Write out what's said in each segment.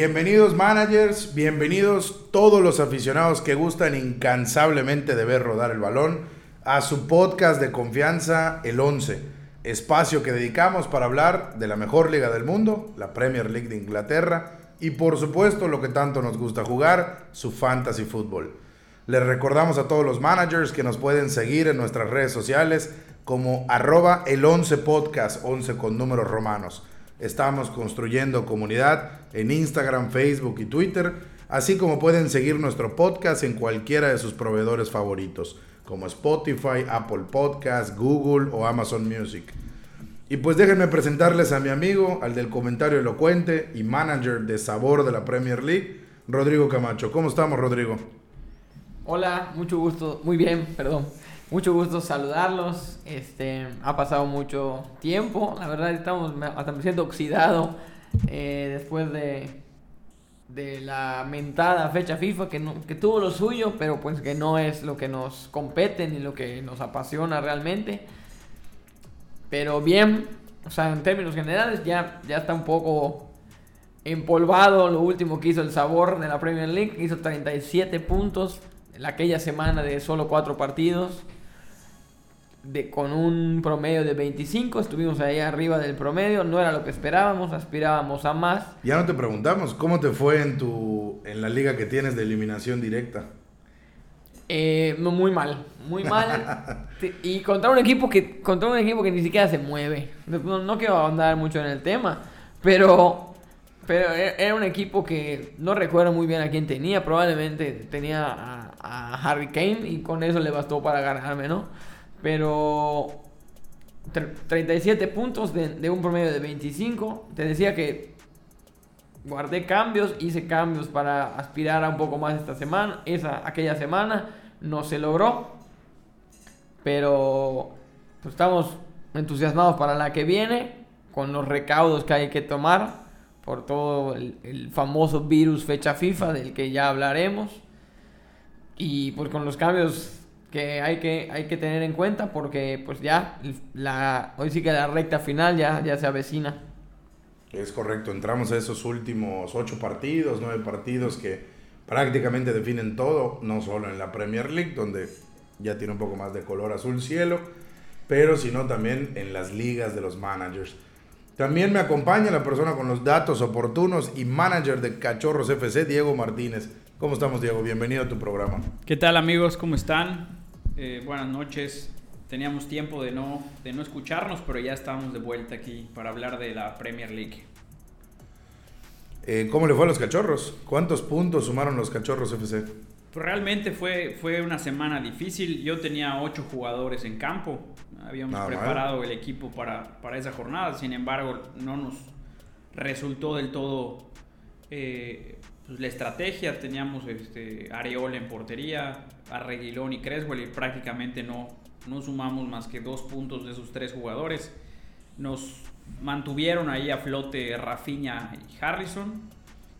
Bienvenidos managers, bienvenidos todos los aficionados que gustan incansablemente de ver rodar el balón a su podcast de confianza El 11, espacio que dedicamos para hablar de la mejor liga del mundo, la Premier League de Inglaterra y por supuesto lo que tanto nos gusta jugar, su fantasy fútbol. Les recordamos a todos los managers que nos pueden seguir en nuestras redes sociales como arroba el 11 podcast, 11 con números romanos. Estamos construyendo comunidad en Instagram, Facebook y Twitter, así como pueden seguir nuestro podcast en cualquiera de sus proveedores favoritos, como Spotify, Apple Podcasts, Google o Amazon Music. Y pues déjenme presentarles a mi amigo, al del comentario elocuente y manager de sabor de la Premier League, Rodrigo Camacho. ¿Cómo estamos, Rodrigo? Hola, mucho gusto, muy bien, perdón. Mucho gusto saludarlos. Este, ha pasado mucho tiempo. La verdad estamos hasta me siento oxidado eh, después de, la mentada fecha FIFA que, que tuvo lo suyo, pero pues que no es lo que nos compete ni lo que nos apasiona realmente. Pero bien, o sea, en términos generales ya, ya está un poco empolvado lo último que hizo el sabor de la Premier League. Hizo 37 puntos en aquella semana de solo 4 partidos de, con un promedio de 25, estuvimos ahí arriba del promedio, no era lo que esperábamos, aspirábamos a más. Ya no te preguntamos, ¿cómo te fue en, tu, en la liga que tienes de eliminación directa? Eh, muy mal, muy mal. y contra un equipo que contra un equipo que ni siquiera se mueve. No, quiero andar mucho en el tema, pero pero e, era un equipo que no recuerdo muy bien a quién tenía. Probablemente tenía a, a Harry Kane y con eso le bastó para ganarme, ¿no? Pero 37 puntos de, un promedio de 25. Te decía que guardé cambios, hice cambios para aspirar a un poco más esta semana. Esa, aquella semana no se logró. Pero pues, estamos entusiasmados para la que viene. Con los recaudos que hay que tomar. Por todo el famoso virus fecha FIFA del que ya hablaremos. Y pues con los cambios que hay que, hay que tener en cuenta porque pues ya la, hoy sí que la recta final ya, ya se avecina. Es correcto, entramos a esos últimos ocho partidos, nueve partidos que prácticamente definen todo, no solo en la Premier League, donde ya tiene un poco más de color azul cielo, pero sino también en las ligas de los managers. También me acompaña la persona con los datos oportunos y manager de Cachorros FC, Diego Martínez. ¿Cómo estamos, Diego? Bienvenido a tu programa. ¿Qué tal, amigos? ¿Cómo están? Eh, buenas noches. Teníamos tiempo de no, de no escucharnos, pero ya estamos de vuelta aquí para hablar de la Premier League. Eh, ¿Cómo le fue a los cachorros? ¿Cuántos puntos sumaron los cachorros FC? Pues realmente fue, fue una semana difícil. Yo tenía ocho jugadores en campo. Habíamos preparado el equipo para, para, esa jornada. Sin embargo, no nos resultó del todo eh, pues, la estrategia. Teníamos este, Areola en portería, Arreguilón y Creswell y prácticamente no, no sumamos más que dos puntos de esos tres jugadores. Nos mantuvieron ahí a flote Rafinha y Harrison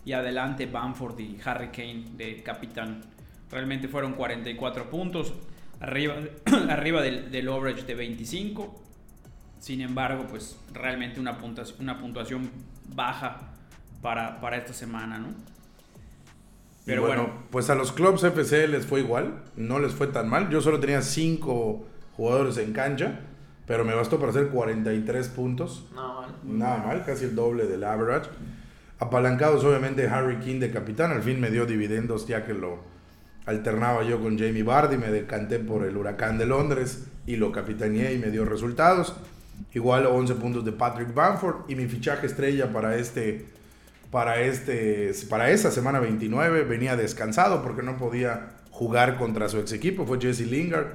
y adelante Bamford y Harry Kane de capitán. Realmente fueron 44 puntos, arriba, arriba del, overage de 25. Sin embargo, pues realmente una puntuación baja para, para esta semana, ¿no? Pero bueno, pues a los clubs FC les fue igual, no les fue tan mal. Yo solo tenía 5 jugadores en cancha, pero me bastó para hacer 43 puntos. Nada mal, casi el doble del average. Apalancados obviamente Harry King de capitán, al fin me dio dividendos ya que lo alternaba yo con Jamie Vardy, me decanté por el Huracán de Londres y lo capitaneé y me dio resultados. Igual 11 puntos de Patrick Bamford y mi fichaje estrella para este para, este, para esa semana 29. Venía descansado porque no podía jugar contra su ex equipo. Fue Jesse Lingard.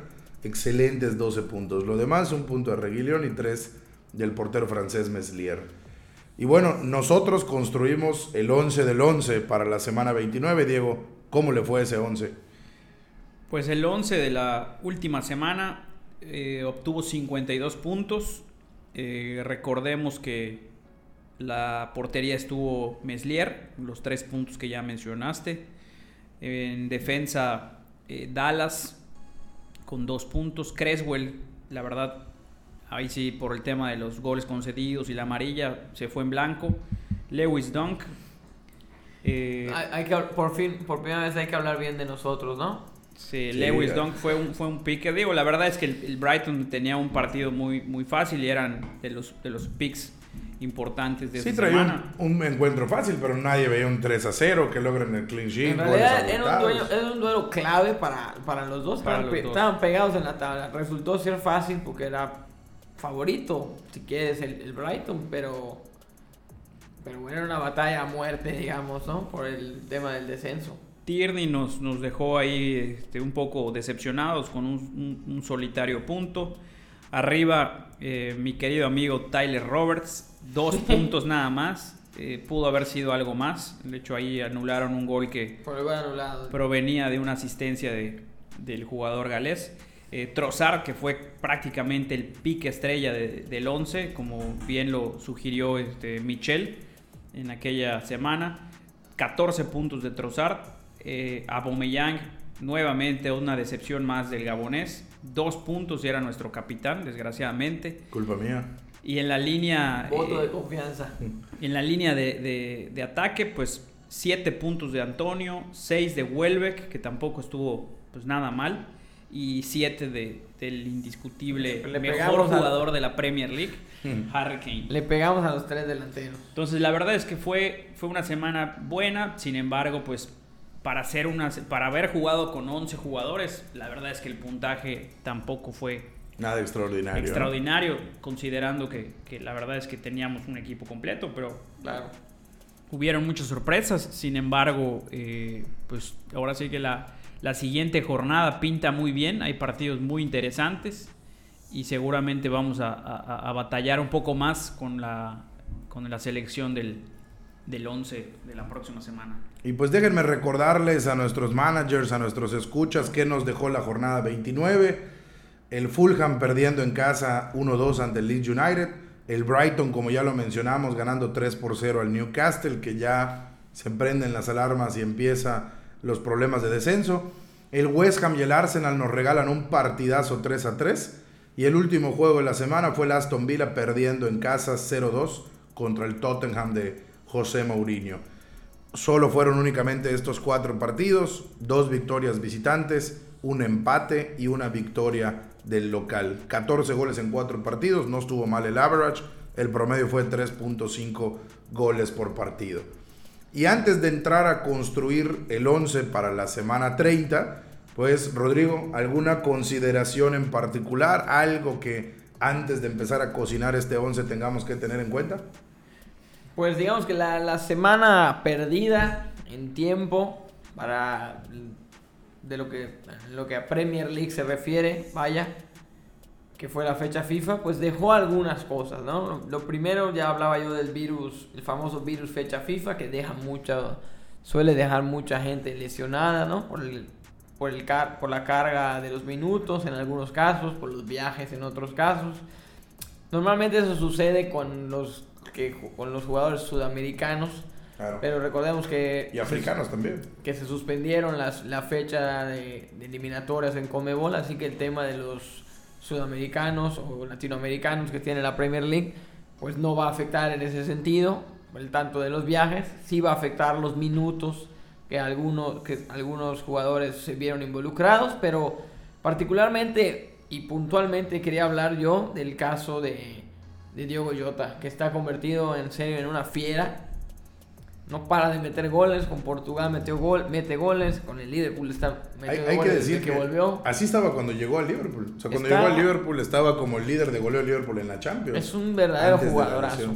Excelentes 12 puntos. Lo demás, un punto de Reguilón y tres del portero francés Meslier. Y bueno, nosotros construimos el 11 del 11 para la semana 29. Diego, ¿cómo le fue ese 11? Pues el 11 de la última semana eh, obtuvo 52 puntos. Eh, recordemos que la portería estuvo Meslier, los tres puntos que ya mencionaste. En defensa, eh, Dallas con dos puntos. Creswell, la verdad, ahí sí, por el tema de los goles concedidos y la amarilla, se fue en blanco. Lewis Dunk. Eh, hay, que, por fin, por primera vez hay que hablar bien de nosotros, ¿no? Sí, Lewis Dunk fue un, fue un pique. Digo, la verdad es que el, Brighton tenía un partido muy, muy fácil y eran de los, de los picks importantes de sí, traía Un, encuentro fácil, pero nadie veía un 3 a 0 que logren el clean sheet. En realidad era un, un, duelo clave para, para los dos. estaban, pegados en la tabla. Resultó ser fácil porque era favorito, si quieres, el, el Brighton, pero pero bueno, era una batalla a muerte, digamos, ¿no? Por el tema del descenso. Tierney nos, nos dejó ahí este, un poco decepcionados con un, solitario punto. Arriba, eh, mi querido amigo Tyler Roberts, dos puntos nada más. Eh, pudo haber sido algo más. De hecho, ahí anularon un gol que provenía de una asistencia de, del jugador galés. Eh, Trozar, que fue prácticamente el pique estrella del 11, como bien lo sugirió este, Michel en aquella semana. 14 puntos de Trossard. Eh, Abomeyang, nuevamente una decepción más del gabonés. Dos puntos y era nuestro capitán, desgraciadamente. Culpa mía. Y en la línea... Voto de eh, confianza. En la línea de, de, ataque, pues 7 puntos de Antonio, 6 de Welbeck, que tampoco estuvo pues nada mal, y 7 de, del indiscutible mejor jugador de la Premier League. Harry Kane. Le pegamos a los tres delanteros. Entonces, la verdad es que fue, fue una semana buena. Sin embargo, pues para hacer una para haber jugado con 11 jugadores, la verdad es que el puntaje tampoco fue nada extraordinario. Extraordinario, considerando que, que, la verdad es que teníamos un equipo completo, pero claro. Hubieron muchas sorpresas, sin embargo, eh, pues ahora sí que la, la siguiente jornada pinta muy bien, hay partidos muy interesantes y seguramente vamos a, batallar un poco más con la, con la selección del, del 11 de la próxima semana. Y pues déjenme recordarles a nuestros managers, a nuestros escuchas, que nos dejó la jornada 29. El Fulham perdiendo en casa 1-2 ante el Leeds United. El Brighton, como ya lo mencionamos, ganando 3 por 0 al Newcastle, que ya se prenden las alarmas y empieza los problemas de descenso. El West Ham y el Arsenal nos regalan un partidazo 3 a 3. Y el último juego de la semana fue el Aston Villa perdiendo en casa 0-2 contra el Tottenham de José Mourinho. Solo fueron únicamente estos cuatro partidos, dos victorias visitantes, un empate y una victoria del local. 14 goles en cuatro partidos, no estuvo mal el average, el promedio fue 3.5 goles por partido. Y antes de entrar a construir el 11 para la semana 30, pues Rodrigo, ¿alguna consideración en particular? ¿Algo que antes de empezar a cocinar este 11 tengamos que tener en cuenta? Pues digamos que la, semana perdida en tiempo para de lo que, lo que a Premier League se refiere, vaya, que fue la fecha FIFA, pues dejó algunas cosas, ¿no? Lo primero, ya hablaba yo del virus, el famoso virus fecha FIFA, que deja mucha, suele dejar mucha gente lesionada, ¿no? Por el por, el por la carga de los minutos en algunos casos, por los viajes en otros casos. Normalmente eso sucede con los, que, con los jugadores sudamericanos. Pero recordemos que... Y africanos también. Que se suspendieron las, la fecha de, eliminatorias en Comebol, así que el tema de los sudamericanos o latinoamericanos que tiene la Premier League, pues no va a afectar en ese sentido, el tanto de los viajes, sí va a afectar los minutos que algunos, que algunos jugadores se vieron involucrados, pero particularmente y puntualmente quería hablar yo del caso de, de Diogo Jota, que está convertido en serio en una fiera. No para de meter goles, con Portugal metió gol, mete goles, con el Liverpool está hay, que decir que, volvió. Así estaba cuando llegó al Liverpool. O sea, cuando llegó al Liverpool estaba como el líder de goleo de Liverpool en la Champions. Es un verdadero jugadorazo.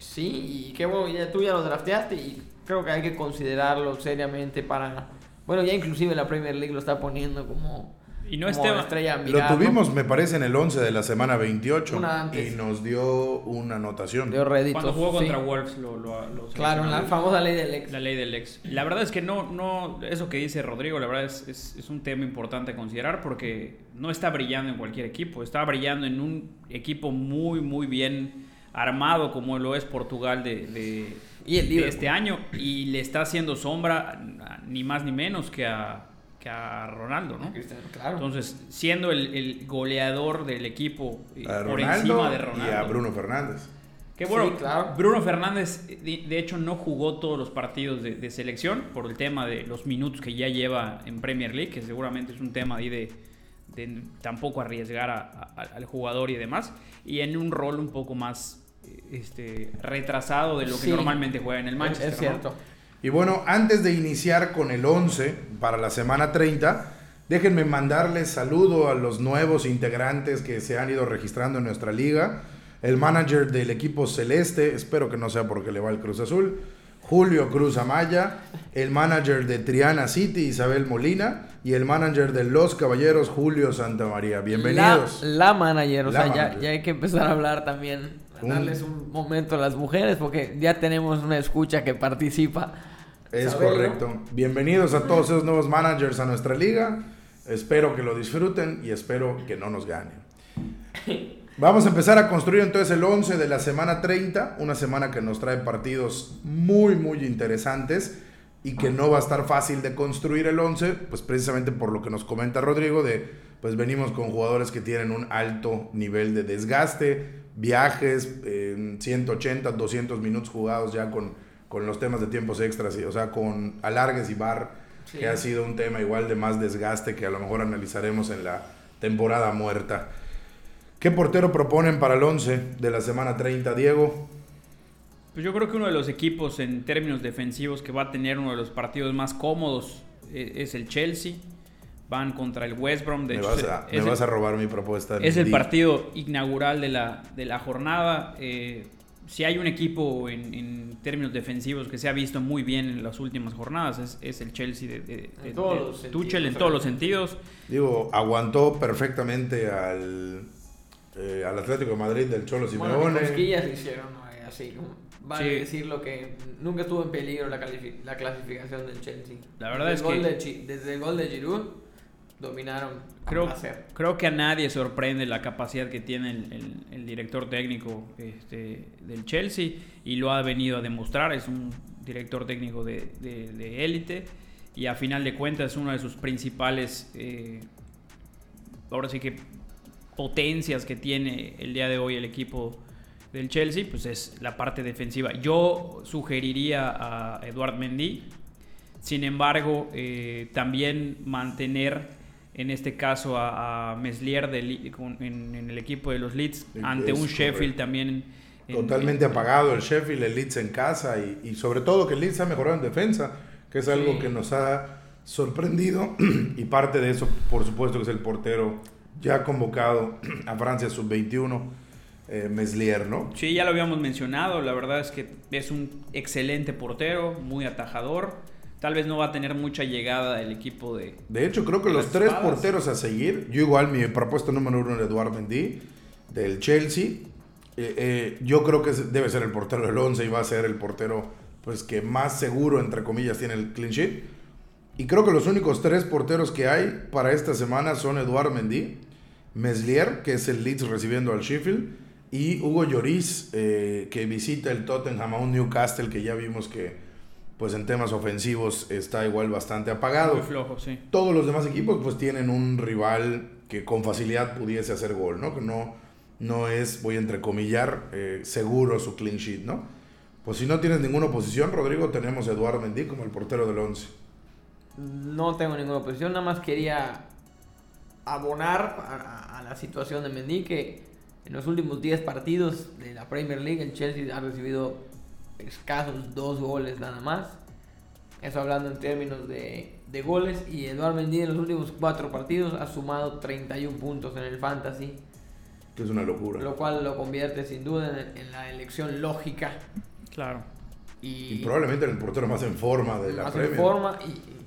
Sí, y qué bueno, ya, tú ya lo drafteaste y creo que hay que considerarlo seriamente para... Bueno, ya inclusive la Premier League lo está poniendo como... Y no como estrella Lo tuvimos, me parece, en el 11 de la semana 28. Y nos dio una anotación. Dio réditos, Cuando jugó contra Wolves lo, Claro, la famosa ley del ex. La ley del ex. La verdad es que no, no eso que dice Rodrigo, la verdad es, es, es, un tema importante a considerar porque no está brillando en cualquier equipo. Está brillando en un equipo muy, muy bien armado como lo es Portugal de y el de este año y le está haciendo sombra ni más ni menos que a, que a Ronaldo, ¿no? Claro. Entonces, siendo el, el goleador del equipo eh, por encima de Ronaldo. Y a Bruno Fernández. Que bueno, Bruno Fernández, de, hecho, no jugó todos los partidos de, selección por el tema de los minutos que ya lleva en Premier League, que seguramente es un tema ahí de, tampoco arriesgar al jugador y demás, y en un rol un poco más este, retrasado de lo que normalmente juega en el Manchester. Es cierto. Y bueno, antes de iniciar con el 11 para la semana 30, déjenme mandarles saludo a los nuevos integrantes que se han ido registrando en nuestra liga. El manager del equipo celeste, espero que no sea porque le va el Cruz Azul, Julio Cruz Amaya, el manager de Triana City, Isabel Molina, y el manager de Los Caballeros, Julio Santamaría. Bienvenidos. La, manager, o sea, Ya, ya, hay que empezar a hablar también darles un momento a las mujeres porque ya tenemos una escucha que participa. Es correcto. Bienvenidos a todos esos nuevos managers a nuestra liga. Espero que lo disfruten y espero que no nos ganen. Vamos a empezar a construir entonces el 11 de la semana 30, una semana que nos trae partidos muy, muy interesantes y que no va a estar fácil de construir el 11, pues precisamente por lo que nos comenta Rodrigo de, pues venimos con jugadores que tienen un alto nivel de desgaste, viajes, 180, 200 minutos jugados ya con, con los temas de tiempos extras, o sea, con alargues y bar, que ha sido un tema igual de más desgaste que a lo mejor analizaremos en la temporada muerta. ¿Qué portero proponen para el 11 de la semana 30, Diego? Pues yo creo que uno de los equipos en términos defensivos que va a tener uno de los partidos más cómodos eh, es el Chelsea van contra el West Brom. De me vas, a, me vas a robar mi propuesta. Es el partido inaugural de la, de la jornada. Eh, si hay un equipo en, términos defensivos que se ha visto muy bien en las últimas jornadas, es, el Chelsea de, Tuchel en todos los sentidos. Digo, aguantó perfectamente al, eh, al Atlético de Madrid del Cholo Simeone. Bueno, hicieron así, vale a decir lo que nunca estuvo en peligro la, la clasificación del Chelsea. La verdad es que... desde el gol de Giroud dominaron. Creo, creo que a nadie sorprende la capacidad que tiene el, director técnico este, del Chelsea y lo ha venido a demostrar. Es un director técnico de élite y a final de cuentas es una de sus principales, eh, ahora sí que potencias que tiene el día de hoy el equipo del Chelsea, pues es la parte defensiva. Yo sugeriría a Eduard Mendy, sin embargo, eh, también mantener en este caso a, Meslier en, el equipo de los Leeds, ante un Sheffield también. Totalmente apagado el Sheffield, el Leeds en casa y, sobre todo que el Leeds ha mejorado en defensa, que es algo que nos ha sorprendido y parte de eso, por supuesto, que es el portero ya convocado a Francia sub-21. Eh, Meslier, ¿no? Sí, ya lo habíamos mencionado, la verdad es que es un excelente portero, muy atajador, Tal vez no va a tener mucha llegada el equipo de. De hecho, creo que los tres porteros a seguir, yo igual mi propuesta número uno es Eduardo Mendy, del Chelsea. Eh, eh, yo creo que debe ser el portero del 11 y va a ser el portero pues que más seguro, entre comillas, tiene el clean sheet. Y creo que los únicos tres porteros que hay para esta semana son Eduardo Mendy, Meslier, que es el Leeds recibiendo al Sheffield, y Hugo Lloris, eh, que visita el Tottenham a un Newcastle que ya vimos que pues en temas ofensivos está igual bastante apagado. Muy flojo, sí. Todos los demás equipos pues tienen un rival que con facilidad pudiese hacer gol, ¿no? Que no, no es, voy a entrecomillar, eh, seguro su clean sheet, ¿no? Pues si no tienes ninguna oposición, Rodrigo, tenemos a Eduardo Mendy como el portero del 11. No tengo ninguna oposición, nada más quería abonar a, a la situación de Mendy que en los últimos 10 partidos de la Premier League el Chelsea ha recibido escasos dos goles nada más. Eso hablando en términos de, de goles. Y Eduardo Mendy en los últimos cuatro partidos ha sumado 31 puntos en el Fantasy. Que es una locura. Lo cual lo convierte sin duda en, la elección lógica. Claro. Y, probablemente en el portero más en forma de la Más en forma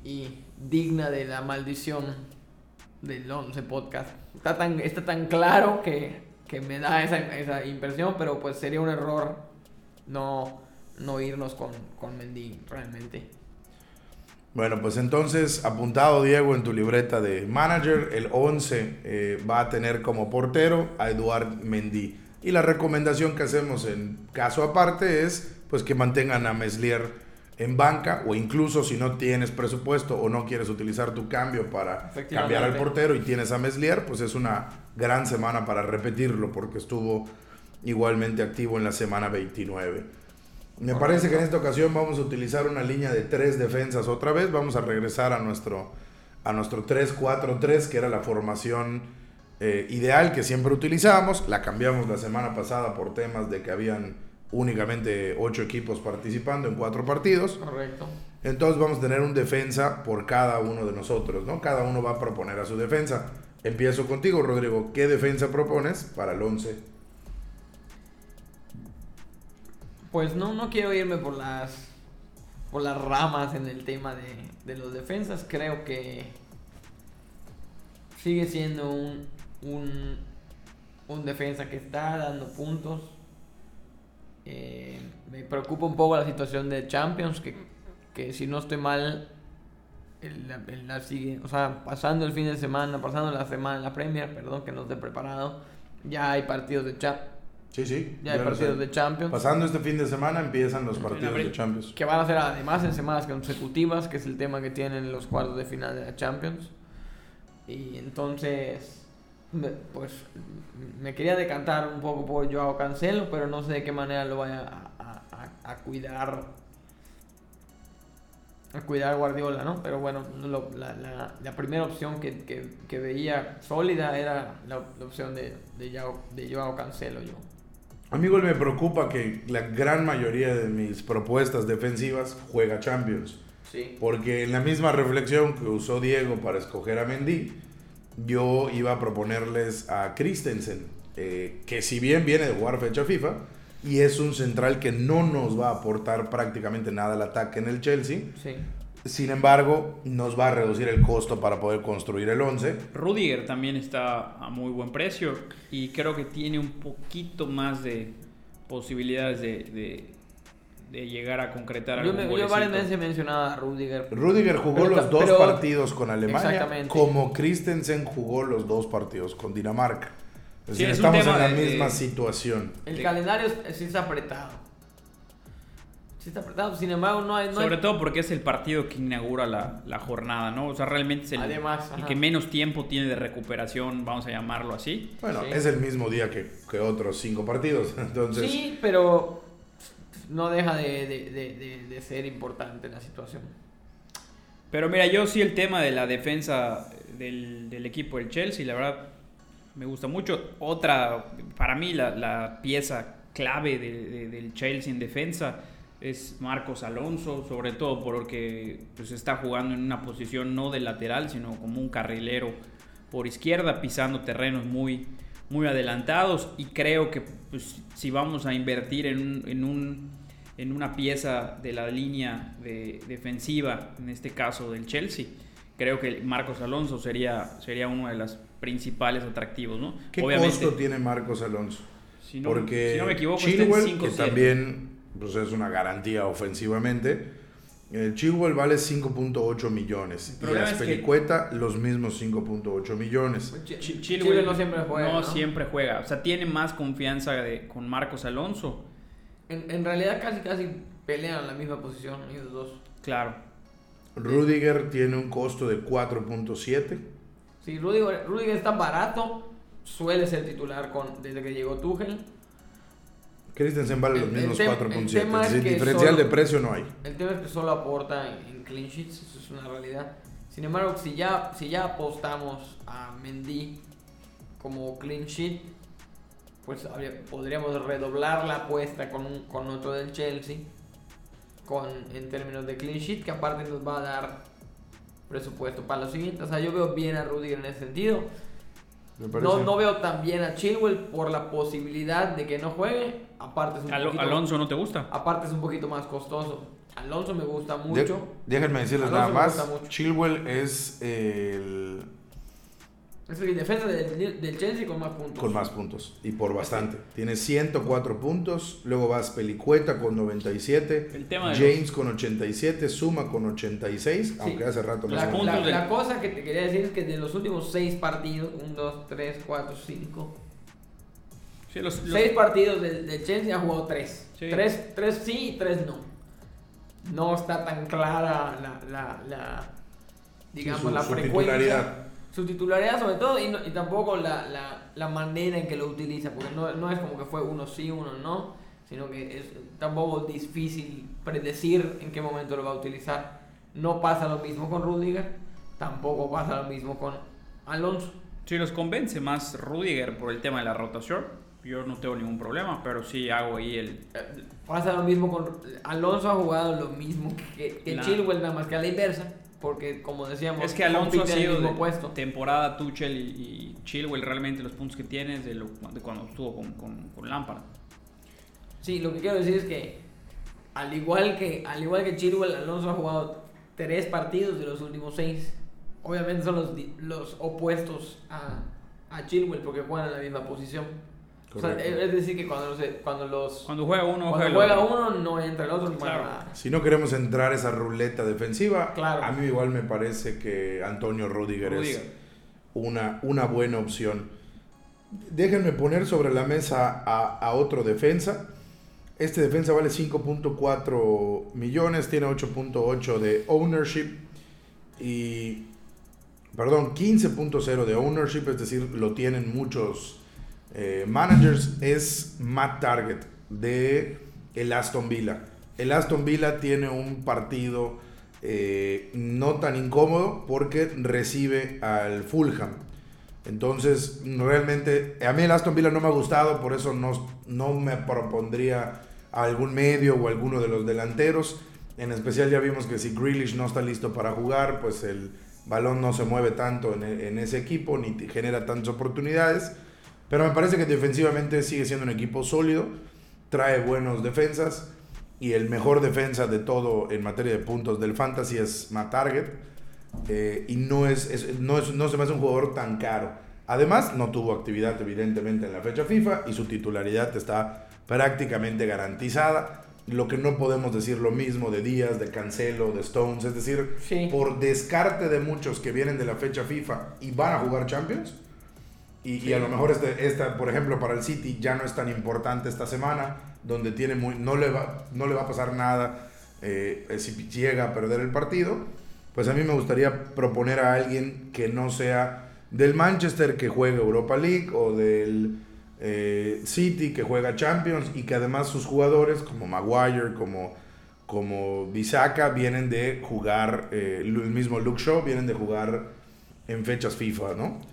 y, y, digna de la maldición del 11 podcast. Está tan, está tan claro que, que me da esa, esa impresión, pero pues sería un error no no irnos con, con Mendy realmente. Bueno, pues entonces, apuntado Diego en tu libreta de manager, el 11 eh, va a tener como portero a Eduard Mendy. Y la recomendación que hacemos en caso aparte es pues que mantengan a Meslier en banca o incluso si no tienes presupuesto o no quieres utilizar tu cambio para cambiar al portero y tienes a Meslier, pues es una gran semana para repetirlo porque estuvo igualmente activo en la semana 29. Me parece que en esta ocasión vamos a utilizar una línea de tres defensas otra vez. Vamos a regresar a nuestro, a nuestro 3-4-3, que era la formación eh, ideal que siempre utilizábamos. La cambiamos la semana pasada por temas de que habían únicamente ocho equipos participando en cuatro partidos. Correcto. Entonces vamos a tener un defensa por cada uno de nosotros, ¿no? Cada uno va a proponer a su defensa. Empiezo contigo, Rodrigo. ¿Qué defensa propones para el 11? Pues no, no quiero irme por las por las ramas en el tema de, de los defensas. Creo que sigue siendo un, un, un defensa que está dando puntos. Eh, me preocupa un poco la situación de Champions, que, que si no estoy mal, el, la o sea, pasando el fin de semana, pasando la semana, la Premier, perdón, que no esté preparado, ya hay partidos de Champions. Sí, sí. Ya, hay partidos de Champions. Pasando este fin de semana empiezan los partidos de Champions. Que van a ser además en semanas consecutivas, que es el tema que tienen los cuartos de final de la Champions. Y entonces, pues me quería decantar un poco por Joao Cancelo, pero no sé de qué manera lo vaya a, a, a cuidar a cuidar Guardiola, ¿no? Pero bueno, la, la, la, primera opción que, que, que, veía sólida era la, opción de, de, Joao, de Joao Cancelo. Yo. A mí igual me preocupa que la gran mayoría de mis propuestas defensivas juega Champions. Sí. Porque en la misma reflexión que usó Diego para escoger a Mendy, yo iba a proponerles a Christensen, eh, que si bien viene de jugar fecha FIFA, y es un central que no nos va a aportar prácticamente nada al ataque en el Chelsea. Sí. Sin embargo, nos va a reducir el costo para poder construir el 11. Rudiger también está a muy buen precio y creo que tiene un poquito más de posibilidades de, de, llegar a concretar algo. Yo, yo varias veces he mencionado a Rudiger. Rudiger jugó los dos partidos con Alemania, como Christensen jugó los dos partidos con Dinamarca estamos en la misma situación. El calendario sí está apretado. Sí está apretado, sin embargo no hay... Sobre todo porque es el partido que inaugura la, la, jornada, ¿no? O sea, realmente es el, Además, el que menos tiempo tiene de recuperación, vamos a llamarlo así. Bueno, es el mismo día que, que, otros cinco partidos, entonces... Sí, pero no deja de, de, de, de ser importante la situación. Pero mira, yo sí el tema de la defensa del, del equipo del Chelsea, la verdad me gusta mucho. Otra, para mí, la, la pieza clave de, del Chelsea en defensa es Marcos Alonso, sobre todo porque pues, está jugando en una posición no de lateral, sino como un carrilero por izquierda, pisando terrenos muy, muy adelantados. Y creo que pues, si vamos a invertir en, un, en, un, en una pieza de la línea de, defensiva, en este caso del Chelsea, creo que Marcos Alonso sería, sería uno de los principales atractivos, ¿no? ¿Qué costo tiene Marcos Alonso? Si no, Porque si no me equivoco, Chilwell, que también pues, es una garantía ofensivamente, el Chilwell vale 5.8 millones y Aspelicueta es los mismos 5.8 millones. Chilwell no siempre juega. No, siempre juega. O sea, tiene más confianza de, con Marcos Alonso. En, en realidad casi casi pelean la misma posición ellos dos. Claro. Rudiger tiene un costo de 4.7. Sí, Rudiger, Rudiger está barato, suele ser titular con, desde que llegó Tuchel. Christensen vale los mismos 4.7. Es diferencial de precio no hay. El tema es que solo aporta en, clean sheets, eso es una realidad. Sin embargo, si ya, si ya apostamos a Mendy como clean sheet, pues podríamos redoblar la apuesta con, un, con otro del Chelsea con, en términos de clean sheet, que aparte nos va a dar presupuesto para lo siguiente. O sea, yo veo bien a Rudiger en ese sentido. No, no veo tan bien a Chilwell por la posibilidad de que no juegue. Aparte es un Alonso no te gusta. Aparte es un poquito más costoso. Alonso me gusta mucho. déjenme decirles nada más. Chilwell es el es el defensa del, del, Chelsea con más puntos. Con más puntos. Y por bastante. Tiene 104 puntos. Luego vas Pelicueta con 97. El tema James con 87. Suma con 86. Aunque hace rato la, la, la, cosa que te quería decir es que de los últimos 6 partidos, 1, 2, 3, 4, 5. Sí, los, 6 partidos del, del, Chelsea ha jugado 3. 3 sí. y 3 no. No está tan clara la, la, la digamos, la frecuencia su titularidad sobre todo y, y tampoco la, la, la, manera en que lo utiliza, porque no, no, es como que fue uno sí, uno no, sino que es tampoco difícil predecir en qué momento lo va a utilizar. No pasa lo mismo con Rudiger, tampoco pasa lo mismo con Alonso. Si los convence más Rudiger por el tema de la rotación, yo no tengo ningún problema, pero sí hago ahí el... Eh, pasa lo mismo con... Alonso ha jugado lo mismo que, que Chilwell, nada más que a la inversa porque como decíamos, es que Alonso ha sido de puesto. temporada Tuchel y, Chilwell realmente los puntos que tienes de, cuando estuvo con, con, con, Lampard. Sí, lo que quiero decir es que al igual que al igual que Chilwell, Alonso ha jugado tres partidos de los últimos seis. Obviamente son los, los opuestos a, a Chilwell porque juegan en la misma posición es decir, que cuando, cuando los. Cuando juega uno, cuando juega, uno, no entra el otro. Si no queremos entrar esa ruleta defensiva, a mí igual me parece que Antonio Rudiger, es una, una buena opción. Déjenme poner sobre la mesa a, a otro defensa. Este defensa vale 5.4 millones, tiene 8.8 de ownership y. Perdón, 15.0 de ownership, es decir, lo tienen muchos eh, managers es Matt Target de el Aston Villa. El Aston Villa tiene un partido eh, no tan incómodo porque recibe al Fulham. Entonces, realmente, a mí el Aston Villa no me ha gustado, por eso no, no me propondría algún medio o alguno de los delanteros. En especial ya vimos que si Grealish no está listo para jugar, pues el balón no se mueve tanto en, en ese equipo ni genera tantas oportunidades. Pero me parece que defensivamente sigue siendo un equipo sólido, trae buenos defensas y el mejor defensa de todo en materia de puntos del fantasy es Matt Target. Eh, y no, es, no, es, no se me hace un jugador tan caro. Además, no tuvo actividad evidentemente en la fecha FIFA y su titularidad está prácticamente garantizada. Lo que no podemos decir lo mismo de Díaz, de Cancelo, de Stones. Es decir, por descarte de muchos que vienen de la fecha FIFA y van a jugar Champions, y, a lo mejor este, esta, por ejemplo, para el City ya no es tan importante esta semana, donde tiene muy, no, le va, no le va a pasar nada eh, si llega a perder el partido. Pues a mí me gustaría proponer a alguien que no sea del Manchester que juegue Europa League o del eh, City que juega Champions y que además sus jugadores como Maguire, como, como Bisaca, vienen de jugar, eh, el mismo Luke Shaw, vienen de jugar en fechas FIFA, ¿no?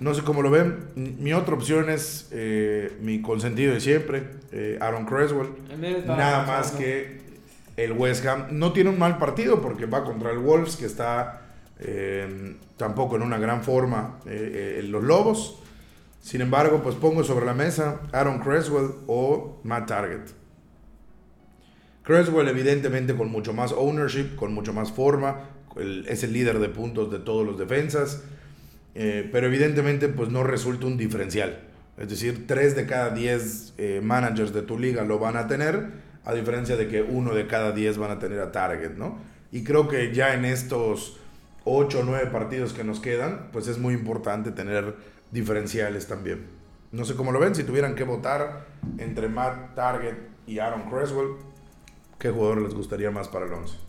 No sé cómo lo ven. Mi otra opción es eh, mi consentido de siempre, eh, Aaron Creswell. Nada más que el West Ham. No tiene un mal partido porque va contra el Wolves, que está eh, tampoco en una gran forma en los Lobos. Sin embargo, pues pongo sobre la mesa Aaron Creswell o Matt Target. Creswell evidentemente con mucho más ownership, con mucho más forma, es el líder de puntos de todos los defensas. Eh, pero evidentemente pues no resulta un diferencial. Es decir, 3 de cada 10 eh, managers de tu liga lo van a tener, a diferencia de que uno de cada 10 van a tener a Target, ¿no? Y creo que ya en estos 8 o 9 partidos que nos quedan, pues es muy importante tener diferenciales también. No sé cómo lo ven, si tuvieran que votar entre Matt Target y Aaron Creswell, ¿qué jugador les gustaría más para el 11?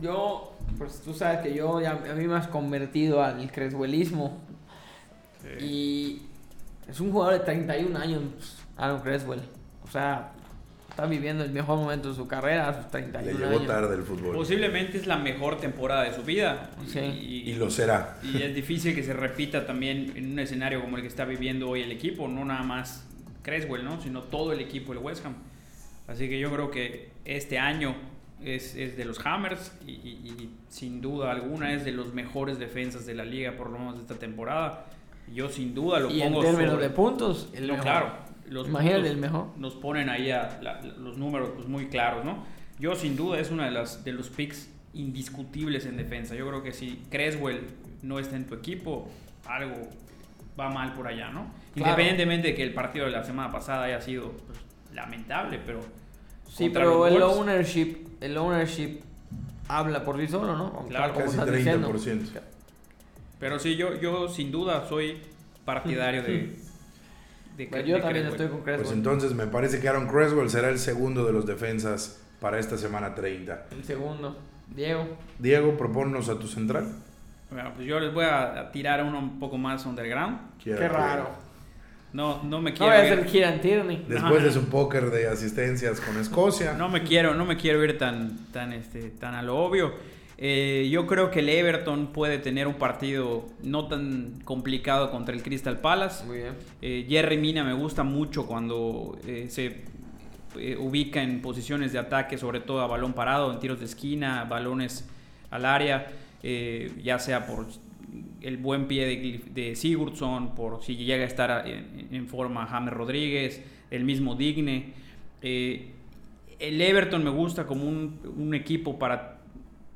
Yo, pues tú sabes que yo ya, a mí me has convertido al creswellismo. Y es un jugador de 31 años, Aaron Creswell. O sea, está viviendo el mejor momento de su carrera a sus 31 Le llegó tarde el fútbol. Posiblemente es la mejor temporada de su vida. Sí. Y, y, lo será. Y es difícil que se repita también en un escenario como el que está viviendo hoy el equipo. No nada más Creswell, ¿no? Sino todo el equipo del West Ham. Así que yo creo que este año es, es de los Hammers y, sin duda alguna es de los mejores defensas de la liga, por lo menos de esta temporada. Yo sin duda lo y pongo. en términos de puntos, el no, claro. Los Imagínate el mejor. Nos ponen ahí a, los números pues, muy claros, ¿no? Yo sin duda es uno de, las, de los picks indiscutibles en defensa. Yo creo que si Creswell no está en tu equipo, algo va mal por allá, ¿no? Independientemente de que el partido de la semana pasada haya sido pues, lamentable, pero Sí, pero el ownership, el ownership habla por sí solo, ¿no? Claro, casi 30%. Pero sí, yo, yo sin duda soy partidario de... de yo también estoy con Creswell. Pues entonces me parece que Aaron Creswell será el segundo de los defensas para esta semana 30. El segundo. Diego. Diego, propónnos a tu central. Bueno, pues yo les voy a tirar uno un poco más underground. Qué raro. No, no me quiero. No voy a ser Kieran Tierney. Después de su póker de asistencias con Escocia. No me quiero, no me quiero ir tan, tan, este, tan a lo obvio. Eh, yo creo que el Everton puede tener un partido no tan complicado contra el Crystal Palace. Muy bien. Eh, Jerry Mina me gusta mucho cuando eh, se ubica en posiciones de ataque, sobre todo a balón parado, en tiros de esquina, balones al área, ya sea por el buen pie de, de, Sigurdsson, por si llega a estar en, forma James Rodríguez, el mismo Digne. el Everton me gusta como un, un equipo para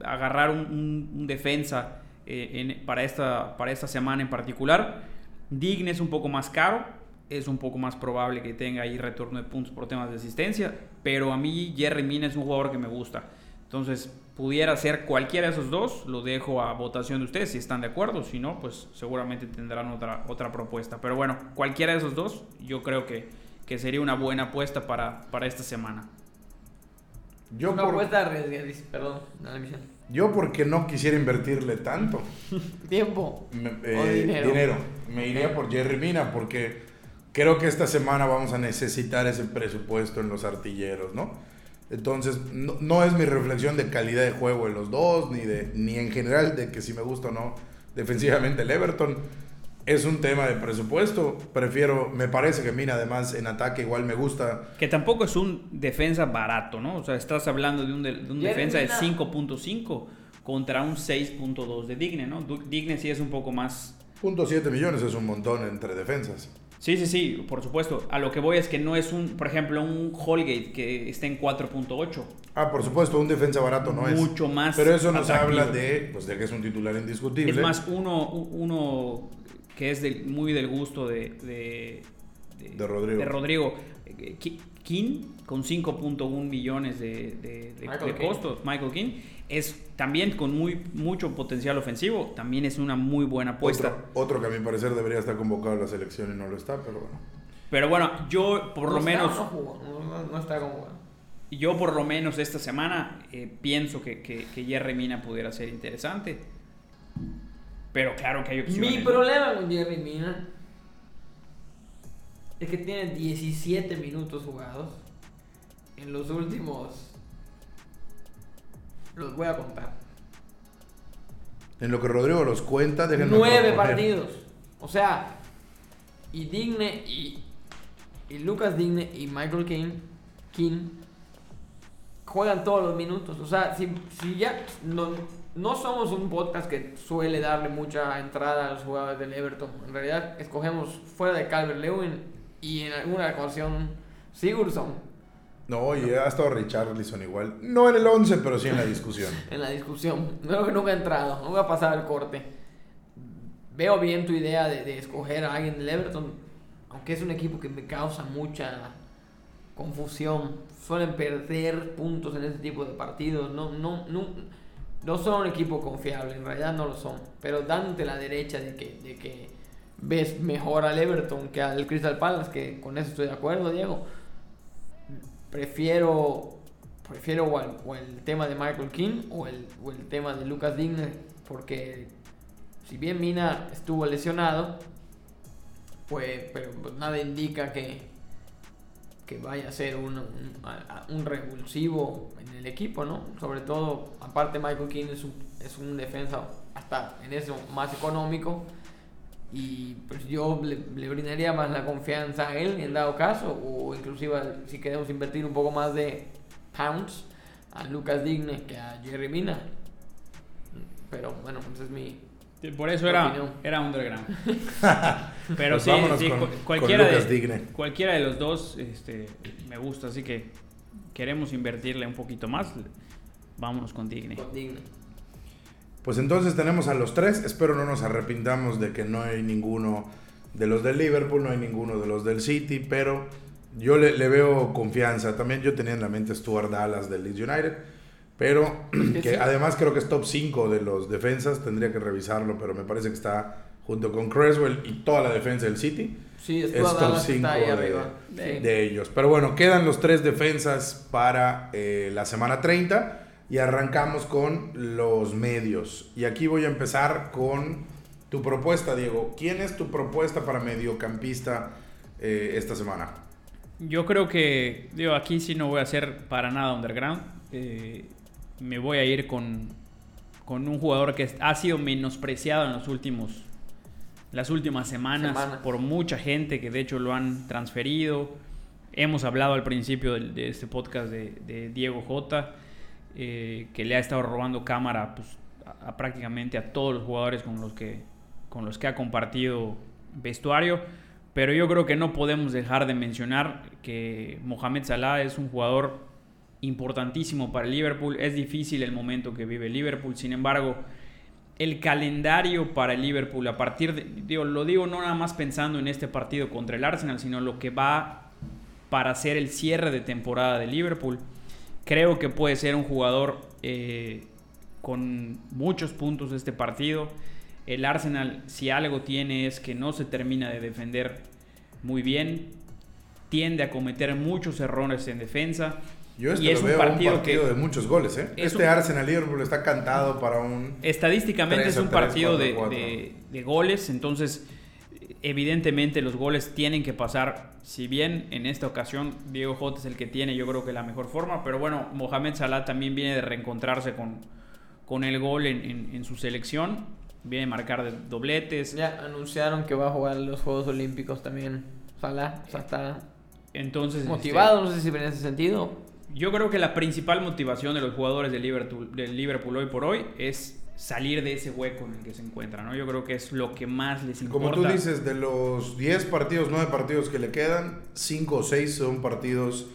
agarrar un, defensa eh, para, esta, para esta semana en particular. Digne es un poco más caro, es un poco más probable que tenga ahí retorno de puntos por temas de asistencia, pero a mí Jerry Mina es un jugador que me gusta. Entonces, pudiera ser cualquiera de esos dos, lo dejo a votación de ustedes si están de acuerdo, si no, pues seguramente tendrán otra, otra propuesta. Pero bueno, cualquiera de esos dos, yo creo que, que sería una buena apuesta para, para esta semana. Yo Una apuesta perdón, Yo porque no quisiera invertirle tanto. Tiempo. Eh, dinero. dinero. Me iría por Jerry Mina porque creo que esta semana vamos a necesitar ese presupuesto en los artilleros, ¿no? Entonces, no, no, es mi reflexión de calidad de juego en los dos, ni, de, ni en general de que si me gusta o no defensivamente el Everton es un tema de presupuesto. Prefiero, me parece que Mina además en ataque igual me gusta. Que tampoco es un defensa barato, ¿no? O sea, estás hablando de un, de, un defensa de 5.5 contra un 6.2 de Digne, ¿no? Digne sí es un poco más... .7 millones es un montón entre defensas. Sí, sí, sí, por supuesto. A lo que voy es que no es un, por ejemplo, un Holgate que está en 4.8. Ah, por supuesto, un defensa barato no es. Mucho más. Pero eso nos habla de, pues, de que es un titular indiscutible. Es más, uno, uno que es muy del gusto de, de, de, Rodrigo. Rodrigo. King, con 5.1 millones de, de costos, Michael King, es también con muy, mucho potencial ofensivo, también es una muy buena apuesta. Otro, que a mi parecer debería estar convocado a la selección y no lo está, pero bueno. Pero bueno, yo por lo menos... no, está convocado. Yo por lo menos esta semana eh, pienso que, que, que Jerry Mina pudiera ser interesante. Pero claro que hay opciones. Mi problema con Jerry Mina es que tiene 17 minutos jugados en los últimos. Los voy a contar. En lo que Rodrigo los cuenta, de Nueve partidos. O sea, y Digne y, y Lucas Digne y Michael King, King juegan todos los minutos. O sea, si, si ya no, no somos un podcast que suele darle mucha entrada a los jugadores del Everton. En realidad, escogemos fuera de Calvert Lewin y en alguna ocasión Sigurdsson. No, y ha estado Richarlison igual. No en el 11, pero sí en la discusión. en la discusión. Creo que nunca ha entrado. No voy a pasar el corte. Veo bien tu idea de, de escoger a alguien del Everton. Aunque es un equipo que me causa mucha confusión. Suelen perder puntos en este tipo de partidos. No, no, no no son un equipo confiable, en realidad no lo son. Pero dándote la derecha de que, de que ves mejor al Everton que al Crystal Palace, que con eso estoy de acuerdo, Diego. Prefiero, prefiero o el, tema de Michael King o el, o el tema de Lucas Digne, porque si bien Mina estuvo lesionado, pues, pero nada indica que, que vaya a ser un, un, revulsivo en el equipo, ¿no? Sobre todo, aparte Michael King es un, es un defensa hasta en eso más económico y pues yo le, brindaría más la confianza a él en dado caso o inclusive si queremos invertir un poco más de pounds a Lucas Digne que a Jerry Mina pero bueno ese es mi por eso era, era underground. Pero pues sí, cualquiera, de, cualquiera de los dos este, me gusta, así que queremos invertirle un poquito más. Vámonos con Digne. Pues entonces tenemos a los tres. Espero no nos arrepintamos de que no hay ninguno de los del Liverpool, no hay ninguno de los del City, pero yo le, le veo confianza. También yo tenía en la mente Stuart Dallas del Leeds United pero que además creo que es top 5 de los defensas, tendría que revisarlo, pero me parece que está junto con Creswell y toda la defensa del City. Sí, es, top 5 de, de, ellos. Pero bueno, quedan los tres defensas para eh, la semana 30. Y arrancamos con los medios. Y aquí voy a empezar con tu propuesta, Diego. ¿Quién es tu propuesta para mediocampista eh, esta semana? Yo creo que, digo, aquí sí no voy a ser para nada underground. Eh, me voy a ir con, con un jugador que ha sido menospreciado en los últimos las últimas semanas, por mucha gente que de hecho lo han transferido. Hemos hablado al principio de, este podcast de, Diego J, eh, que le ha estado robando cámara pues, a, prácticamente a todos los jugadores con los, que, con los que ha compartido vestuario. Pero yo creo que no podemos dejar de mencionar que Mohamed Salah es un jugador importantísimo para el Liverpool. Es difícil el momento que vive Liverpool, sin embargo, el calendario para el Liverpool a partir de, digo, lo digo no nada más pensando en este partido contra el Arsenal, sino lo que va para ser el cierre de temporada de Liverpool. Creo que puede ser un jugador eh, con muchos puntos de este partido. El Arsenal, si algo tiene, es que no se termina de defender muy bien. Tiende a cometer muchos errores en defensa. Yo este es un partido, de muchos goles, ¿eh? Este Arsenal Liverpool está cantado para un. Estadísticamente es un partido de, de, goles, entonces evidentemente los goles tienen que pasar. Si bien en esta ocasión Diego Jota es el que tiene, yo creo que la mejor forma, pero bueno, Mohamed Salah también viene de reencontrarse con, con el gol en, en, su selección. Viene a marcar dobletes. Ya anunciaron que va a jugar los Juegos Olímpicos también. Salah, o sea, está entonces, motivado, no sé si en ese sentido. Yo creo que la principal motivación de los jugadores Liverpool, del Liverpool hoy por hoy es salir de ese hueco en el que se encuentran, ¿no? Yo creo que es lo que más les importa. Como tú dices, de los 10 partidos, 9 partidos que le quedan, 5 o 6 son partidos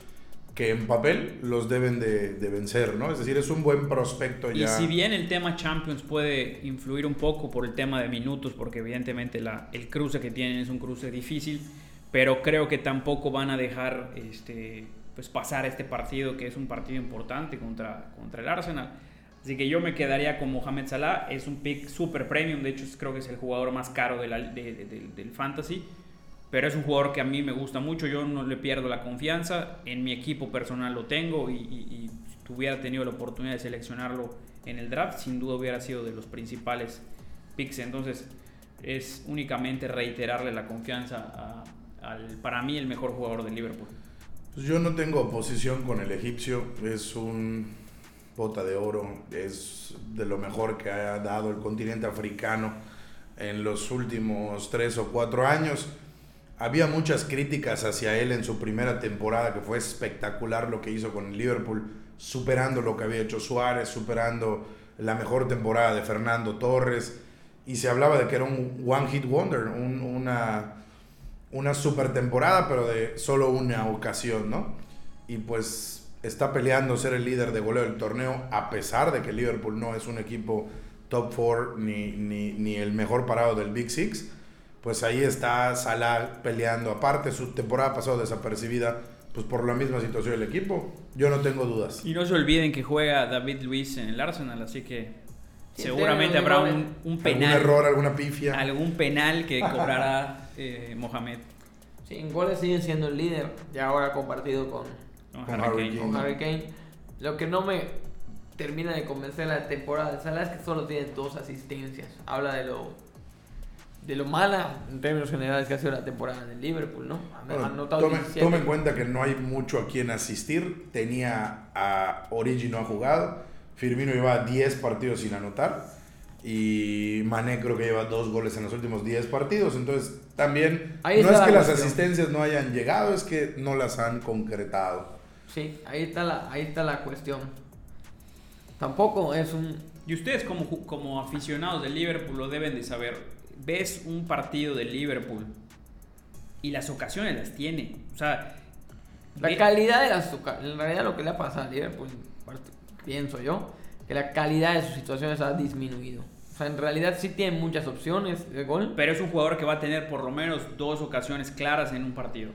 que en papel los deben de, vencer, ¿no? Es decir, es un buen prospecto ya. Y si bien el tema Champions puede influir un poco por el tema de minutos, porque evidentemente la, el cruce que tienen es un cruce difícil, pero creo que tampoco van a dejar este, pues pasar este partido que es un partido importante contra, contra el Arsenal. Así que yo me quedaría con Mohamed Salah, es un pick super premium, de hecho creo que es el jugador más caro de del fantasy, pero es un jugador que a mí me gusta mucho, yo no le pierdo la confianza, en mi equipo personal lo tengo y, y, si tuviera tenido la oportunidad de seleccionarlo en el draft, sin duda hubiera sido de los principales picks, entonces es únicamente reiterarle la confianza al, para mí, el mejor jugador del Liverpool. Pues yo no tengo oposición con el egipcio, es un bota de oro, es de lo mejor que ha dado el continente africano en los últimos tres o cuatro años. Había muchas críticas hacia él en su primera temporada, que fue espectacular lo que hizo con el Liverpool, superando lo que había hecho Suárez, superando la mejor temporada de Fernando Torres, y se hablaba de que era un one hit wonder, una una super temporada, pero de solo una ocasión, ¿no? Y pues está peleando ser el líder de goleo del torneo, a pesar de que Liverpool no es un equipo top 4 ni, ni, el mejor parado del Big Six. Pues ahí está Salah peleando. Aparte, su temporada pasó desapercibida pues por la misma situación del equipo. Yo no tengo dudas. Y no se olviden que juega David Luis en el Arsenal, así que seguramente habrá un, un penal. Algún error, alguna pifia. Algún penal que cobrará eh, Mohamed. Sí, en goles sigue siendo el líder, ya ahora compartido con, Harry, Kane. Lo que no me termina de convencer la temporada de Salah es que solo tiene dos asistencias. Habla de lo de lo mala en términos generales que ha sido la temporada del Liverpool, ¿no? tome, tome, en cuenta que no hay mucho a quien asistir. Tenía a Origi no ha jugado. Firmino lleva 10 partidos sin anotar. Y Mané creo que lleva dos goles en los últimos 10 partidos. Entonces, también no es que las asistencias no hayan llegado, es que no las han concretado. Sí, ahí está la, ahí está la cuestión. Tampoco es un... Y ustedes como, como aficionados del Liverpool lo deben de saber. Ves un partido del Liverpool y las ocasiones las tiene. O sea... La calidad de las... En realidad lo que le ha pasado al Liverpool, pienso yo, que la calidad de sus situaciones ha disminuido. O sea, en realidad sí tiene muchas opciones de gol. Pero es un jugador que va a tener por lo menos dos ocasiones claras en un partido.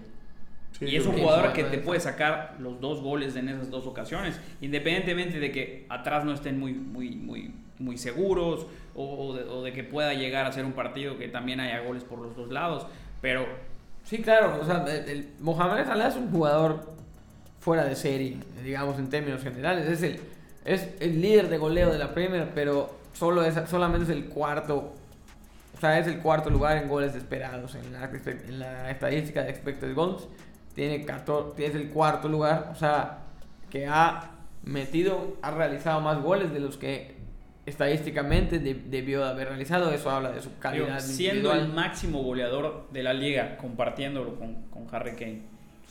Y es un jugador que te puede sacar los dos goles en esas dos ocasiones, independientemente de que atrás no estén muy, muy, muy, muy seguros o, de, que pueda llegar a ser un partido que también haya goles por los dos lados. Pero sí, claro, o sea, el, Mohamed Salah es un jugador fuera de serie, digamos en términos generales. Es el es el líder de goleo de la Premier, pero solo es, solamente es el cuarto. O sea, es el cuarto lugar en goles esperados en la, en la estadística de expected goals. Tiene 14, es el cuarto lugar. O sea, que ha metido, ha realizado más goles de los que estadísticamente debió haber realizado. Eso habla de su calidad. siendo el máximo goleador de la liga, compartiéndolo con, con Harry Kane.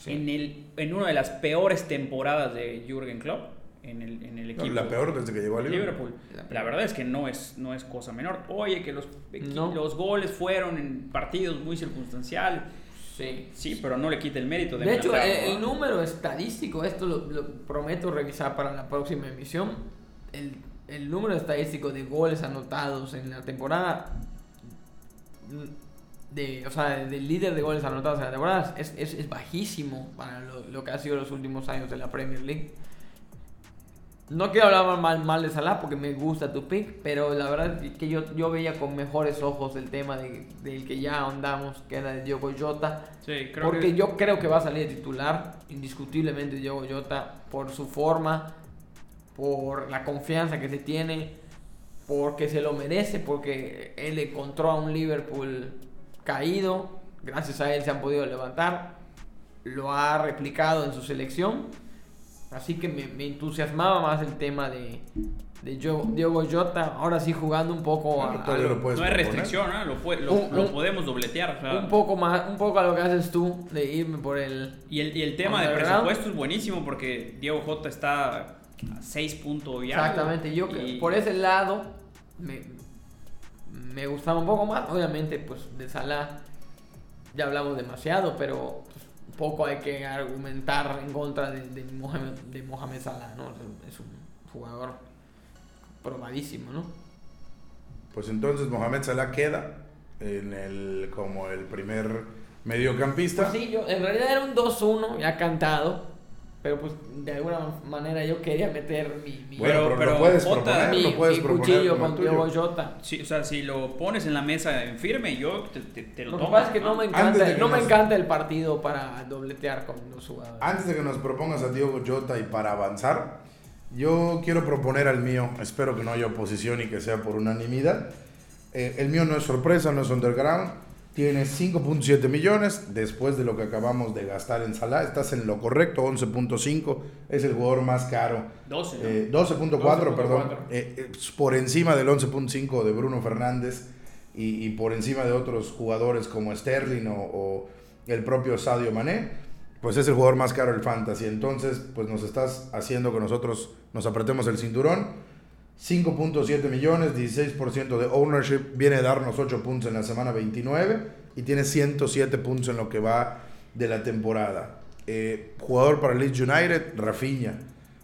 En, el, en una de las peores temporadas de Jürgen Klopp en el, en el equipo. la peor desde que llegó a Liverpool. La, verdad es que no es, no es cosa menor. Oye, que los, los goles fueron en partidos muy circunstanciales. Sí. sí, pero no le quita el mérito de De hecho, el, número estadístico, esto lo, prometo revisar para la próxima emisión. El, el, número estadístico de goles anotados en la temporada. De, o sea, del líder de goles anotados en la temporada es, es, es bajísimo para lo, lo, que ha sido los últimos años de la Premier League. No quiero hablar mal, mal de Salah porque me gusta tu pick, pero la verdad es que yo, yo veía con mejores ojos el tema de, del que ya ahondamos, que era de Diogo Jota. Sí, creo porque yo creo que va a salir titular, indiscutiblemente Diogo Jota, por su forma, por la confianza que se tiene, porque se lo merece, porque él encontró a un Liverpool caído, gracias a él se han podido levantar, lo ha replicado en su selección Así que me, entusiasmaba más el tema de, de Diogo Jota, ahora sí jugando un poco a, no hay restricción, ¿no? lo, podemos dobletear. Un poco más, un poco a lo que haces tú de irme por el. Y el, y el tema de presupuesto es buenísimo porque Diego Jota está a 6 puntos y Exactamente, yo por ese lado me, me gustaba un poco más. Obviamente, pues de Salah ya hablamos demasiado, pero poco hay que argumentar en contra de, de, Mohamed, de Mohamed Salah, ¿no? Es un jugador probadísimo, ¿no? Pues entonces Mohamed Salah queda en el como el primer mediocampista. Pues sí, yo, en realidad era un 2-1 ya cantado. Pero pues de alguna manera yo quería meter mi, mi bueno, pero, puedes proponer, mi, puedes mi cuchillo con Diogo Jota. Sí, o sea, si lo pones en la mesa en firme, yo te, te, lo, tomo. Lo que pasa es que no me encanta, no me encanta el partido para dobletear con los jugadores. Antes de que nos propongas a Diogo Jota y para avanzar, yo quiero proponer al mío, espero que no haya oposición y que sea por unanimidad. Eh, el mío no es sorpresa, no es underground Tienes 5.7 millones después de lo que acabamos de gastar en Salah. Estás en lo correcto, 11.5. Es el jugador más caro. 12. 12.4, eh, perdón. Eh, eh, por encima del 11.5 de Bruno Fernández y, por encima de otros jugadores como Sterling o, o, el propio Sadio Mané. Pues es el jugador más caro del Fantasy. Entonces, pues nos estás haciendo que nosotros nos apretemos el cinturón 5.7 millones, 16% de ownership, viene a darnos 8 puntos en la semana 29 y tiene 107 puntos en lo que va de la temporada. Eh, jugador para Leeds United, Rafinha.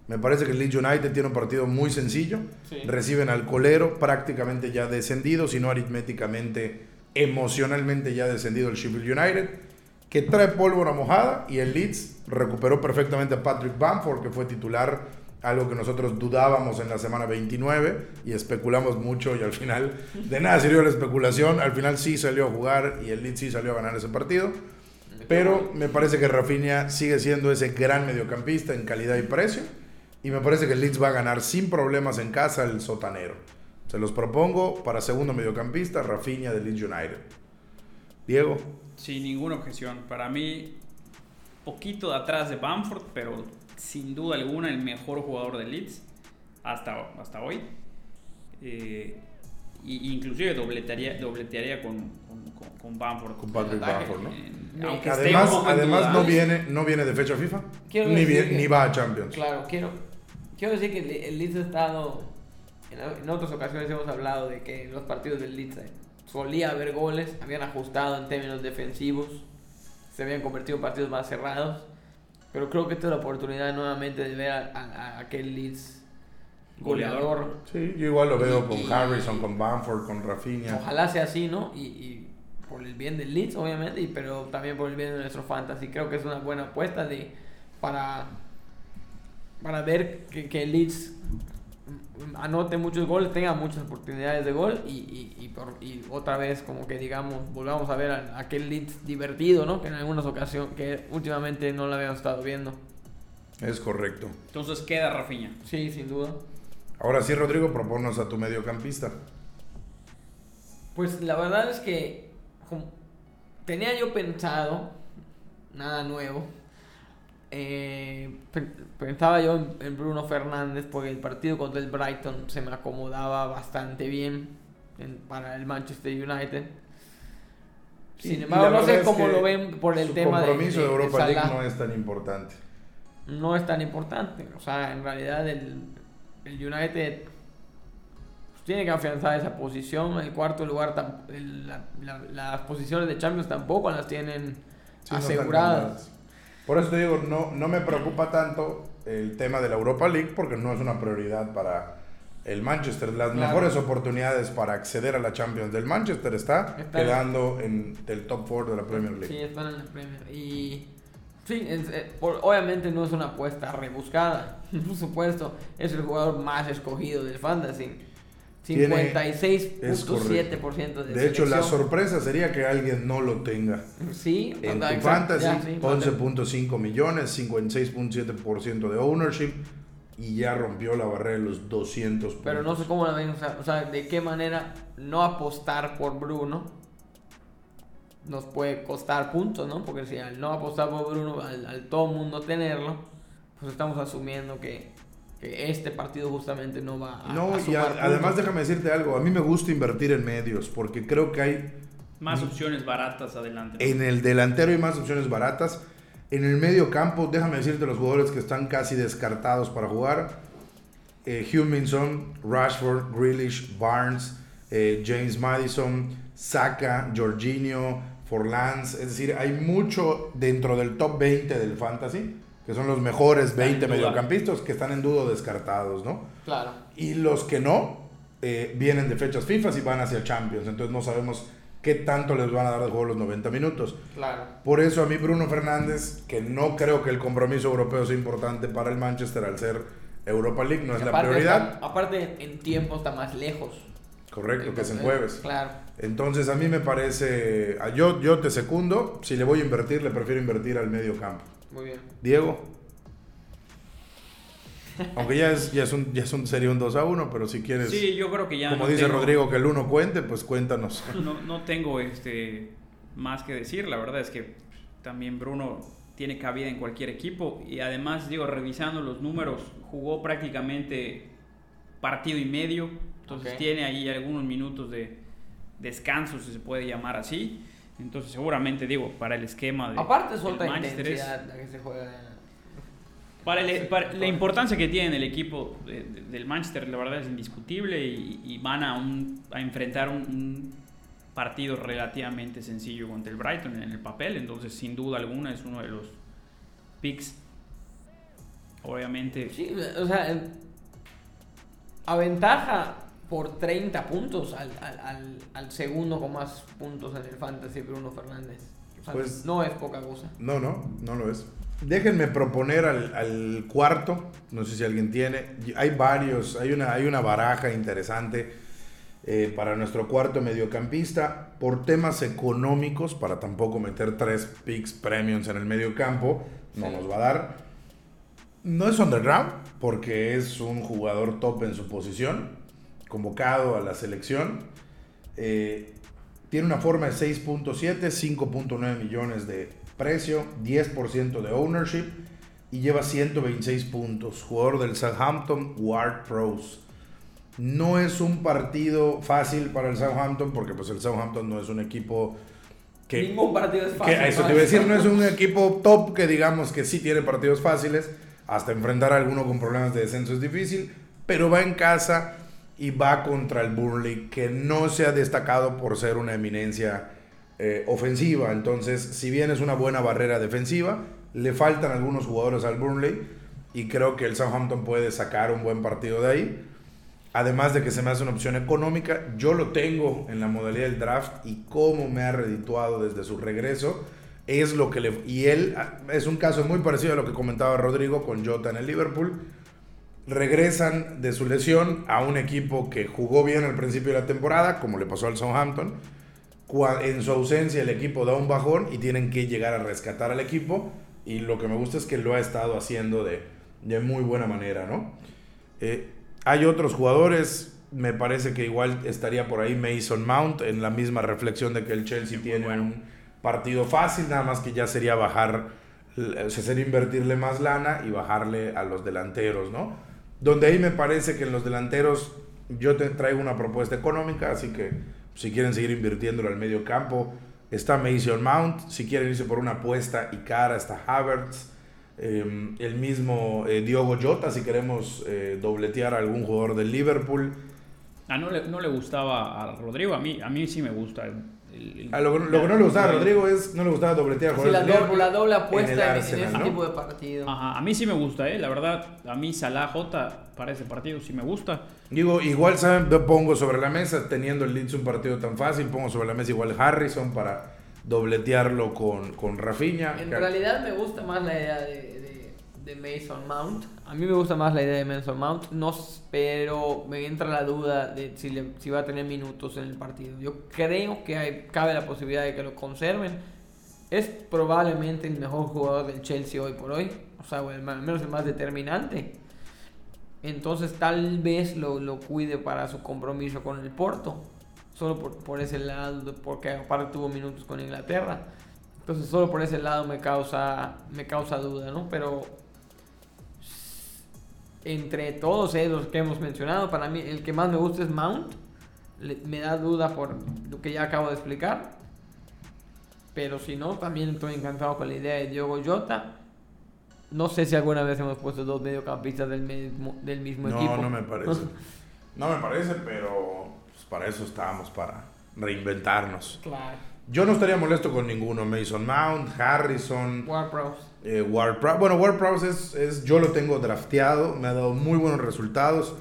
Me parece que el Leeds United tiene un partido muy sencillo. Reciben al colero, prácticamente ya descendido, si no aritméticamente, emocionalmente ya descendido el Sheffield United, que trae pólvora mojada y el Leeds recuperó perfectamente a Patrick Bamford, que fue titular algo que nosotros dudábamos en la semana 29 y especulamos mucho y al final de nada sirvió la especulación, al final sí salió a jugar y el Leeds sí salió a ganar ese partido, pero me parece que Rafinha sigue siendo ese gran mediocampista en calidad y precio y me parece que el Leeds va a ganar sin problemas en casa el sotanero. Se los propongo para segundo mediocampista, Rafinha de Leeds United. Diego. Sin ninguna objeción. Para mí, poquito de atrás de Bamford, pero sin duda alguna el mejor jugador de Leeds hasta, hasta hoy. Eh, y, inclusive dobletearía, dobletearía con, con, con Bamford. Con Patrick Bamford, ¿no? aunque además, además no, viene, no viene de fecha FIFA, ni, ni va a Champions. Claro, quiero, quiero decir que el Leeds ha estado, en, otras ocasiones hemos hablado de que en los partidos del Leeds eh, solía haber goles, habían ajustado en términos defensivos, se habían convertido en partidos más cerrados pero creo que esta es la oportunidad nuevamente de ver a, aquel Leeds goleador. Sí, yo igual lo veo con Harrison, con Bamford, con Rafinha. Ojalá sea así, ¿no? Y, por el bien del Leeds, obviamente, y, pero también por el bien de nuestro fantasy. Creo que es una buena apuesta de, para, para ver que, que el Leeds anote muchos goles, tenga muchas oportunidades de gol y, y, y, otra vez como que digamos, volvamos a ver aquel Leeds divertido, ¿no? Que en algunas ocasiones, que últimamente no lo habíamos estado viendo. Es correcto. Entonces queda Rafinha. Sí, sin duda. Ahora sí, Rodrigo, proponnos a tu mediocampista. Pues la verdad es que tenía yo pensado, nada nuevo, eh, pensaba yo en, Bruno Fernández porque el partido contra el Brighton se me acomodaba bastante bien para el Manchester United. Sin embargo, no sé cómo lo ven por el tema de. El compromiso de, Europa League no es tan importante. No es tan importante. O sea, en realidad el, el United pues, tiene que afianzar esa posición. El cuarto lugar, las posiciones de Champions tampoco las tienen aseguradas. Por eso te digo, no, no me preocupa tanto el tema de la Europa League porque no es una prioridad para el Manchester. Las mejores oportunidades para acceder a la Champions del Manchester está, quedando en el top 4 de la Premier League. Sí, están en la Premier. Y sí, eh, obviamente no es una apuesta rebuscada. Por supuesto, es el jugador más escogido del Fantasy. 56.7% de De hecho, la sorpresa sería que alguien no lo tenga. Sí, en tu fantasy, 11.5 millones, 56.7% de ownership y ya rompió la barrera de los 200 puntos. Pero no sé cómo la ven, o sea, de qué manera no apostar por Bruno nos puede costar puntos, ¿no? Porque si al no apostar por Bruno, al, al todo mundo tenerlo, pues estamos asumiendo que este partido justamente no va a... No, y además déjame decirte algo, a mí me gusta invertir en medios porque creo que hay... Más opciones baratas adelante. En el delantero hay más opciones baratas. En el medio campo, déjame decirte los jugadores que están casi descartados para jugar. Eh, Huminson, Rashford, Grealish, Barnes, eh, James Madison, Saka, Jorginho, Forlans. Es decir, hay mucho dentro del top 20 del fantasy que son los mejores 20 mediocampistas que están en dudo descartados, ¿no? Claro. Y los que no, eh, vienen de fechas FIFA y van hacia Champions, entonces no sabemos qué tanto les van a dar de juego los 90 minutos. Claro. Por eso a mí Bruno Fernández, que no creo que el compromiso europeo sea importante para el Manchester al ser Europa League, no es la prioridad. aparte en tiempo está más lejos. Correcto, que es en jueves. Claro. Entonces a mí me parece, yo, yo te secundo, si le voy a invertir, le prefiero invertir al medio campo. Muy bien. Diego. Aunque ya es, ya es un, ya es un, sería un 2 a 1, pero si quieres. Sí, yo creo que ya. Como dice Rodrigo, que el 1 cuente, pues cuéntanos. No, no tengo este más que decir. La verdad es que también Bruno tiene cabida en cualquier equipo. Y además, digo, revisando los números, jugó prácticamente partido y medio. Entonces tiene ahí algunos minutos de descanso, si se puede llamar así. Entonces, seguramente, digo, para el esquema de. Aparte, suelta intensidad la que se juega. Para, la importancia que tiene el equipo del Manchester, la verdad es indiscutible y, van a, un, a enfrentar un, partido relativamente sencillo contra el Brighton en el papel. Entonces, sin duda alguna, es uno de los picks. Obviamente. Sí, o sea, aventaja por 30 puntos al, al, al, segundo con más puntos en el Fantasy, Bruno Fernández. pues, no es poca cosa. No, no, no lo es. Déjenme proponer al, al, cuarto, no sé si alguien tiene. Hay varios, hay una, hay una baraja interesante eh, para nuestro cuarto mediocampista. Por temas económicos, para tampoco meter tres picks premiums en el mediocampo, no nos va a dar. No es underground, porque es un jugador top en su posición convocado a la selección. Eh, tiene una forma de 6.7, 5.9 millones de precio, 10% de ownership y lleva 126 puntos. Jugador del Southampton Ward Pros. No es un partido fácil para el Southampton porque pues el Southampton no es un equipo que... Ningún partido es fácil. eso te iba a decir, no es un equipo top que digamos que sí tiene partidos fáciles. Hasta enfrentar a alguno con problemas de descenso es difícil. Pero va en casa y va contra el Burnley, que no se ha destacado por ser una eminencia eh, ofensiva. Entonces, si bien es una buena barrera defensiva, le faltan algunos jugadores al Burnley y creo que el Southampton puede sacar un buen partido de ahí. Además de que se me hace una opción económica, yo lo tengo en la modalidad del draft y cómo me ha redituado desde su regreso es lo que le... Y él ah, es un caso muy parecido a lo que comentaba Rodrigo con Jota en el Liverpool regresan de su lesión a un equipo que jugó bien al principio de la temporada, como le pasó al Southampton. En su ausencia el equipo da un bajón y tienen que llegar a rescatar al equipo y lo que me gusta es que lo ha estado haciendo de, de muy buena manera, ¿no? Eh, hay otros jugadores, me parece que igual estaría por ahí Mason Mount en la misma reflexión de que el Chelsea tiene un partido fácil, nada más que ya sería bajar, o sea, sería invertirle más lana y bajarle a los delanteros, ¿no? Donde ahí me parece que en los delanteros yo traigo una propuesta económica, así que si quieren seguir invirtiéndolo al medio campo, está Mason Mount, si quieren irse por una apuesta y cara está Havertz, em, el mismo eh, Diogo Jota, si queremos eh, dobletear a algún jugador del Liverpool. Ah, no le, no le gustaba a Rodrigo, a mí, a mí sí me gusta. Ah, lo, que no le gustaba a Rodrigo es no le gustaba dobletear sí, la, doble, la doble apuesta en, ese tipo de partido. Ajá, a mí sí me gusta, ¿eh? la verdad, a mí Salah J para ese partido sí me gusta. Digo, igual saben, pongo sobre la mesa, teniendo el Leeds un partido tan fácil, pongo sobre la mesa igual Harrison para dobletearlo con, con Rafinha. En realidad me gusta más la idea de de Mason Mount. A mí me gusta más la idea de Mason Mount, no, pero me entra la duda de si, si va a tener minutos en el partido. Yo creo que hay, cabe la posibilidad de que lo conserven. Es probablemente el mejor jugador del Chelsea hoy por hoy, o sea, al menos el más determinante. Entonces tal vez lo, lo cuide para su compromiso con el Porto, solo por, por ese lado, porque aparte tuvo minutos con Inglaterra. Entonces solo por ese lado me causa, me causa duda, ¿no? Pero entre todos esos que hemos mencionado, para mí el que más me gusta es Mount. me da duda por lo que ya acabo de explicar. Pero si no, también estoy encantado con la idea de Diogo Jota. No sé si alguna vez hemos puesto dos mediocampistas del mismo, del mismo equipo. No, no me parece. no me parece, pero pues, para eso estábamos, para reinventarnos. Claro. Yo no estaría molesto con ninguno. Mason Mount, Harrison. Ward eh, bueno, Ward Prowse es, yo lo tengo drafteado, me ha dado muy buenos resultados.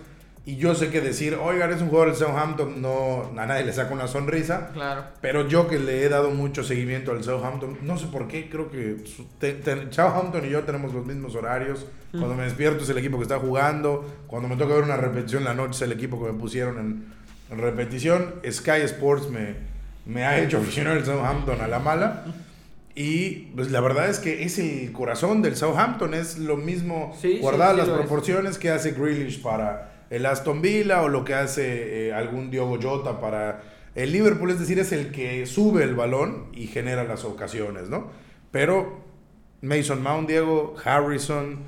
Y yo sé que decir, oiga, es un jugador del Southampton, no, a nadie le saca una sonrisa. Claro. Pero yo que le he dado mucho seguimiento al Southampton, no sé por qué, creo que Southampton y yo tenemos los mismos horarios. Cuando me despierto es el equipo que está jugando. Cuando me toca ver una repetición en la noche es el equipo que me pusieron en, en repetición. Sky Sports me, me ha hecho aficionar el Southampton a la mala. Y pues la verdad es que es el corazón del Southampton, es lo mismo guardar las proporciones que hace Grealish para el Aston Villa o lo que hace eh, algún Diogo Jota para el Liverpool, es decir, es el que sube el balón y genera las ocasiones, ¿no? Pero Mason Mount, Diego, Harrison,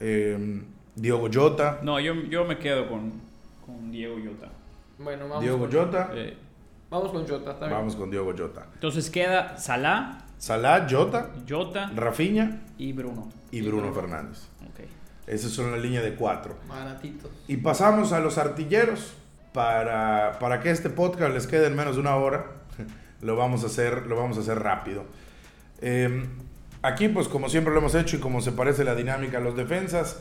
eh, Diogo Jota. No, yo, yo me quedo con, con Diego Jota. Bueno, vamos Diego Jota. Eh, vamos con Jota, Vamos con Diego Jota. Entonces queda Salah, Salah, Jota, Jota, Rafinha y Bruno. Y Bruno, Fernández. Okay. Esas son la línea de cuatro. Baratitos. Y pasamos a los artilleros. Para, para que este podcast les quede en menos de una hora, lo vamos a hacer, lo vamos a hacer rápido. Em, aquí, pues como siempre lo hemos hecho y como se parece la dinámica a los defensas,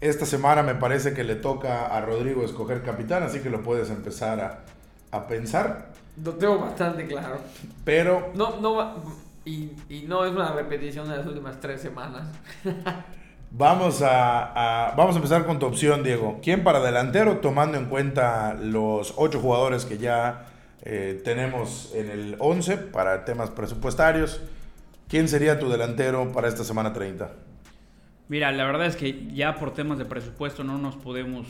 esta semana me parece que le toca a Rodrigo escoger capitán, así que lo puedes empezar a, a pensar. Lo tengo bastante claro. Pero... No, no, y, y, no es una repetición de las últimas tres semanas. vamos, a, vamos a empezar con tu opción, Diego. ¿Quién para delantero, tomando en cuenta los ocho jugadores que ya eh, tenemos en el 11 para temas presupuestarios? ¿Quién sería tu delantero para esta semana 30? Mira, la verdad es que ya por temas de presupuesto no nos podemos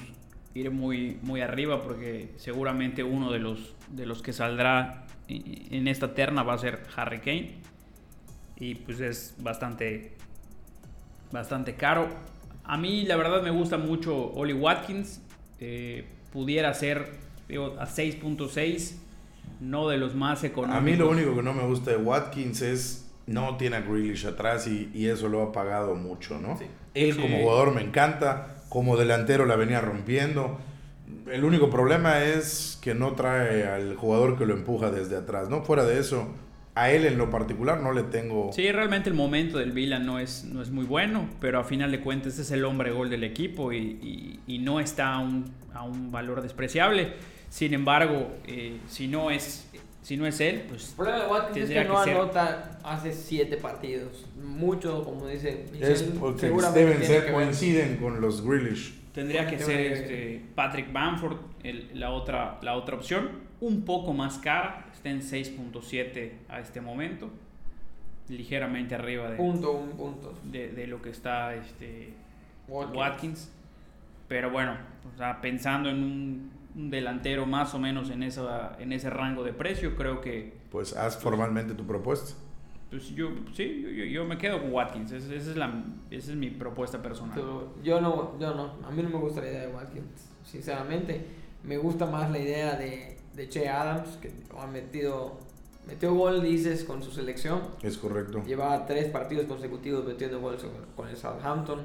ir muy, muy arriba porque seguramente uno de los, de los que saldrá en esta terna va a ser Harry Kane y pues es bastante, bastante caro. A mí la verdad me gusta mucho Oli Watkins. Eh, pudiera ser a 6.6, no de los más económicos. A mí lo único que no me gusta de Watkins es no tiene a Grealish atrás y, y eso lo ha pagado mucho, ¿no? Él como jugador me encanta, como delantero la venía rompiendo. El único problema es que no trae al jugador que lo empuja desde atrás, ¿no? Fuera de eso, a él en lo particular no le tengo... Sí, realmente el momento del Vila no es, no es muy bueno, pero a final de cuentas es el hombre gol del equipo y, no está a un, a un, valor despreciable. Sin embargo, eh, si, no es, si no es él, pues... El problema de Watkins es que no anota hace siete partidos. Mucho, como dice es porque deben ser, coinciden con los Grealish. Tendría que ser este, Patrick Bamford la, otra, la otra opción. Un poco más cara, está en 6.7 a este momento. ligeramente arriba de, punto, un punto. de, lo que está este, Watkins. Pero bueno, pensando en un, delantero más o menos en, esa, en ese rango de precio, creo que... Pues haz formalmente tu propuesta. Pues yo, sí, yo, yo me quedo con Watkins. Esa, es la, esa es mi propuesta personal. yo no, yo no. A mí no me gusta la idea de Watkins, sinceramente. Me gusta más la idea de, de Che Adams, que ha metido Metió gol, dices, con su selección. Es correcto. Llevaba tres partidos consecutivos metiendo goles con el Southampton.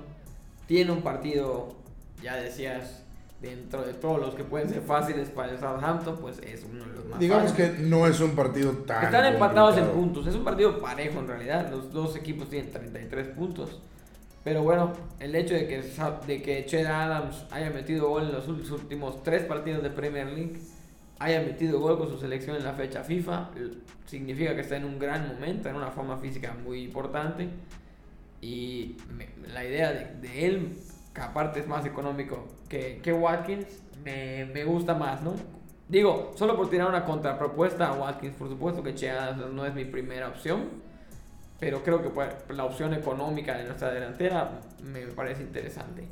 Tiene un partido, ya decías, dentro de todos los que pueden ser fáciles para el Southampton, pues es uno de los más Digamos que no es un partido tan. Están empatados en puntos. Es un partido parejo en realidad. Los dos equipos tienen 33 puntos. Pero bueno, el hecho de que, de que Ched Adams haya metido gol en los últimos tres partidos de Premier League haya metido gol con su selección en la fecha FIFA, significa que está en un gran momento, en una forma física muy importante. Y la idea de, él, que aparte es más económico que, que Watkins, me, me, gusta más, ¿no? Digo, solo por tirar una contrapropuesta a Watkins, por supuesto que Chea no es mi primera opción, pero creo que pues, la opción económica de nuestra delantera me parece interesante.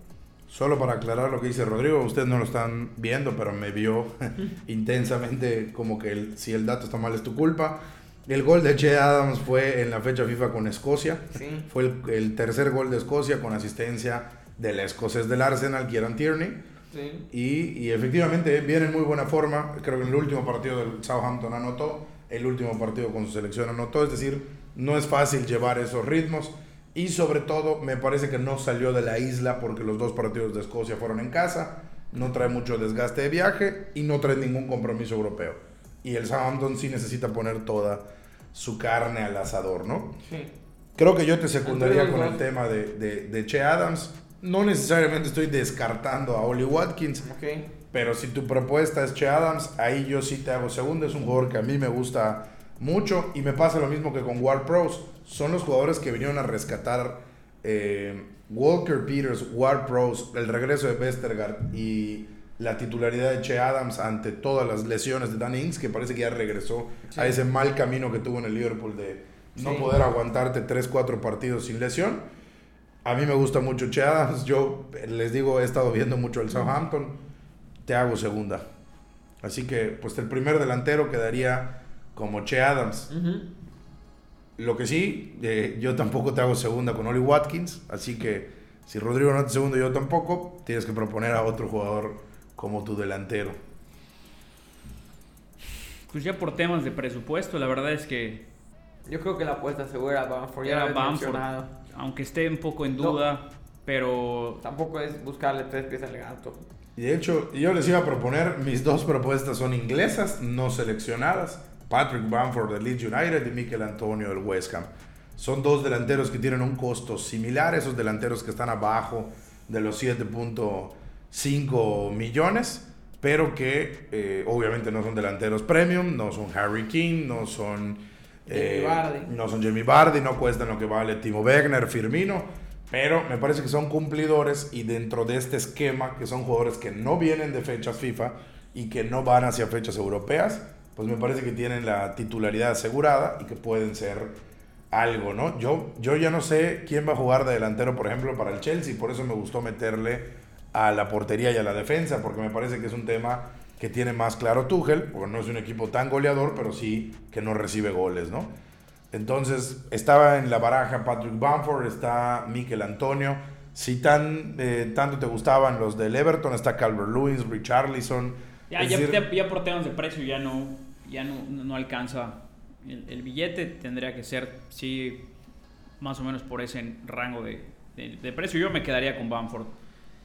Solo para aclarar lo que dice Rodrigo, ustedes no lo están viendo, pero me vio intensamente como que si el dato está mal es tu culpa. El gol de Che Adams fue en la fecha FIFA con Escocia. Fue el, tercer gol de Escocia con asistencia del escocés del Arsenal, Kieran Tierney. Y, y, efectivamente viene en muy buena forma. Creo que en el último partido del Southampton anotó, el último partido con su selección anotó. Es decir, no es fácil llevar esos ritmos. Y sobre todo, me parece que no salió de la isla porque los dos partidos de Escocia fueron en casa. No trae mucho desgaste de viaje y no trae ningún compromiso europeo. Y el Southampton sí necesita poner toda su carne al asador, ¿no? Sí. Creo que yo te secundaría con el tema de, de, de, Che Adams. No necesariamente estoy descartando a Oli Watkins. Okay. Pero si tu propuesta es Che Adams, ahí yo sí te hago segundo. Es un jugador que a mí me gusta mucho y me pasa lo mismo que con Ward Pros. Son los jugadores que vinieron a rescatar eh, Walker Peters, Ward Pros, el regreso de Westergaard y la titularidad de Che Adams ante todas las lesiones de Dan Ings, que parece que ya regresó a ese mal camino que tuvo en el Liverpool de no poder aguantarte 3, 4 partidos sin lesión. A mí me gusta mucho Che Adams. Yo les digo, he estado viendo mucho el Southampton. Te hago segunda. Así que, pues el primer delantero quedaría como Che Adams. Lo que sí, eh, yo tampoco te hago segunda con Oli Watkins, así que si Rodrigo no te segundo, yo tampoco, tienes que proponer a otro jugador como tu delantero. Pues ya por temas de presupuesto, la verdad es que... Yo creo que la apuesta segura era Bamford, ya era Bamford, aunque esté un poco en duda, pero... Tampoco es buscarle tres pies al gato. Y de hecho, yo les iba a proponer, mis dos propuestas son inglesas, no seleccionadas. Patrick Bamford del Leeds United y Mikel Antonio del West Ham. Son dos delanteros que tienen un costo similar a esos delanteros que están abajo de los 7.5 millones, pero que eh, obviamente no son delanteros premium, no son Harry King, no son, eh, no son Jamie Bardi, no cuestan lo que vale Timo Wegner, Firmino, pero me parece que son cumplidores y dentro de este esquema, que son jugadores que no vienen de fechas FIFA y que no van hacia fechas europeas, pues me parece que tienen la titularidad asegurada y que pueden ser algo, ¿no? Yo, yo ya no sé quién va a jugar de delantero, por ejemplo, para el Chelsea, por eso me gustó meterle a la portería y a la defensa, porque me parece que es un tema que tiene más claro Tuchel, porque no es un equipo tan goleador, pero sí que no recibe goles, ¿no? Entonces, estaba en la baraja Patrick Bamford, está Mikel Antonio. Si tan, eh, tanto te gustaban los del Everton, está Calvert Lewis, Richarlison. Ya, ya, ya, por temas de precio ya no, ya no, no alcanza el, billete, tendría que ser, sí, más o menos por ese rango de, de, precio. Yo me quedaría con Bamford.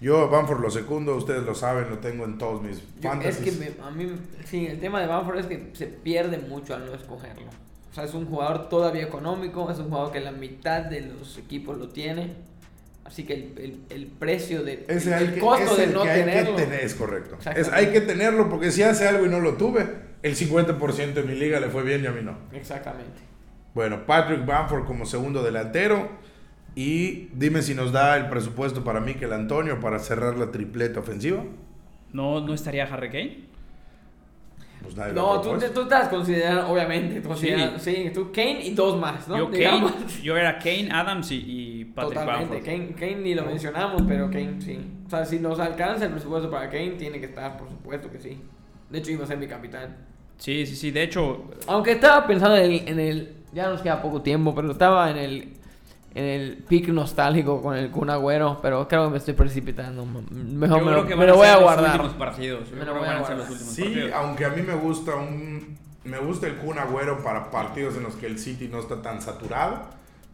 Yo Bamford lo secundo, ustedes lo saben, lo tengo en todos mis fantasies. Es que a mí, sí, el tema de Bamford es que se pierde mucho al no escogerlo. O sea, es un jugador todavía económico, es un jugador que la mitad de los equipos lo tiene. Así que el, el, precio de ese el costo de no tenerlo. tener, es correcto. Es, hay que tenerlo porque si hace algo y no lo tuve, el 50% de mi liga le fue bien y a mí no. Exactamente. Bueno, Patrick Bamford como segundo delantero. Y dime si nos da el presupuesto para Mikel Antonio para cerrar la tripleta ofensiva. ¿No, no estaría Harry Kane? pues nadie No, tú, tú estás considerando, obviamente, tú Sí. tú Kane y dos más, ¿no? Yo, Digamos. Kane, yo era Kane, Adams y, y Patrick Totalmente. Kane, Kane ni lo mencionamos, pero Kane sí. O sea, si nos alcanza el presupuesto para Kane, tiene que estar, por supuesto que sí. De hecho, iba a ser mi capitán. Sí, sí, sí. De hecho, Aunque estaba pensando en el, en el- Ya nos queda poco tiempo, pero estaba en el. En el pick nostálgico con el Kun Agüero, pero creo que me estoy precipitando. Mejor yo me, creo lo, que me van lo a voy a los guardar. últimos partidos. Me lo voy a los guardar. Sí, partidos. aunque a mí me gusta un me gusta el Kun Agüero para partidos en los que el City no está tan saturado,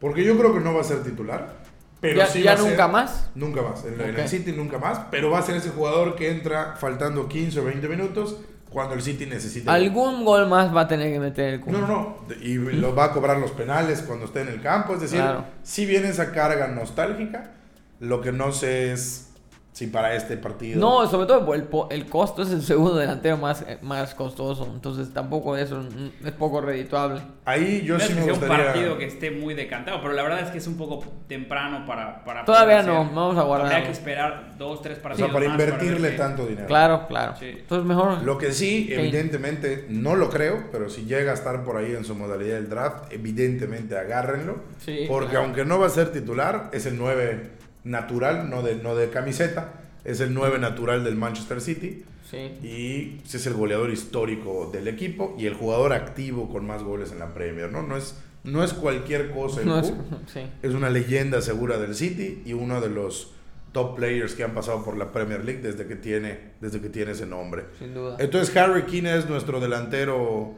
porque yo creo que no va a ser titular, pero ¿Ya, sí ya ser- nunca más? Nunca más, en, el City nunca más, pero va a ser ese jugador que entra faltando 15 o 20 minutos cuando el City necesite. Algún gol más va a tener que meter el Kun. No, no, no, y lo va a cobrar los penales cuando esté en el campo, es decir, Claro. si viene esa carga nostálgica, lo que no sé es si para este partido No, sobre todo el, el costo es el segundo delantero más, eh, más costoso. Entonces tampoco eso es poco redituable. Ahí yo no es sí que me sea un gustaría partido que esté muy decantado, pero la verdad es que es un poco temprano para. para Todavía no, hacer. vamos a guardarlo. Habría que esperar dos, tres o partidos. sea, para más ver invertirle qué- tanto dinero. Claro, claro. Sí. Entonces mejor. Lo que sí, Kane. evidentemente, no lo creo, pero si llega a estar por ahí en su modalidad del draft, evidentemente agárrenlo. Sí, porque claro. aunque no va a ser titular, es el 9 natural, no de, no de camiseta, es el 9 natural del Manchester City. Sí. Y es el goleador histórico del equipo y el jugador activo con más goles en la Premier, ¿no? No es, no es cualquier cosa No es- sí. Es una leyenda segura del City y uno de los top players que han pasado por la Premier League desde que tiene, desde que tiene ese nombre. Sin duda. Entonces Harry Keane es nuestro delantero,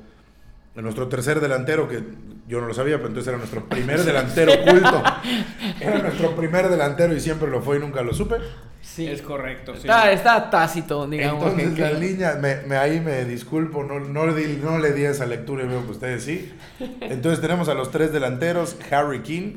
nuestro tercer delantero, que yo no lo sabía, pero entonces era nuestro primer delantero oculto. Era nuestro primer delantero y siempre lo fue y nunca lo supe. Sí. Es correcto, sí. Está, está tácito, digamos. Entonces que- la que- línea, me, me- ahí me disculpo, no, no, le di, no le di esa lectura y veo que ustedes sí. Entonces tenemos a los tres delanteros, Harry Keane,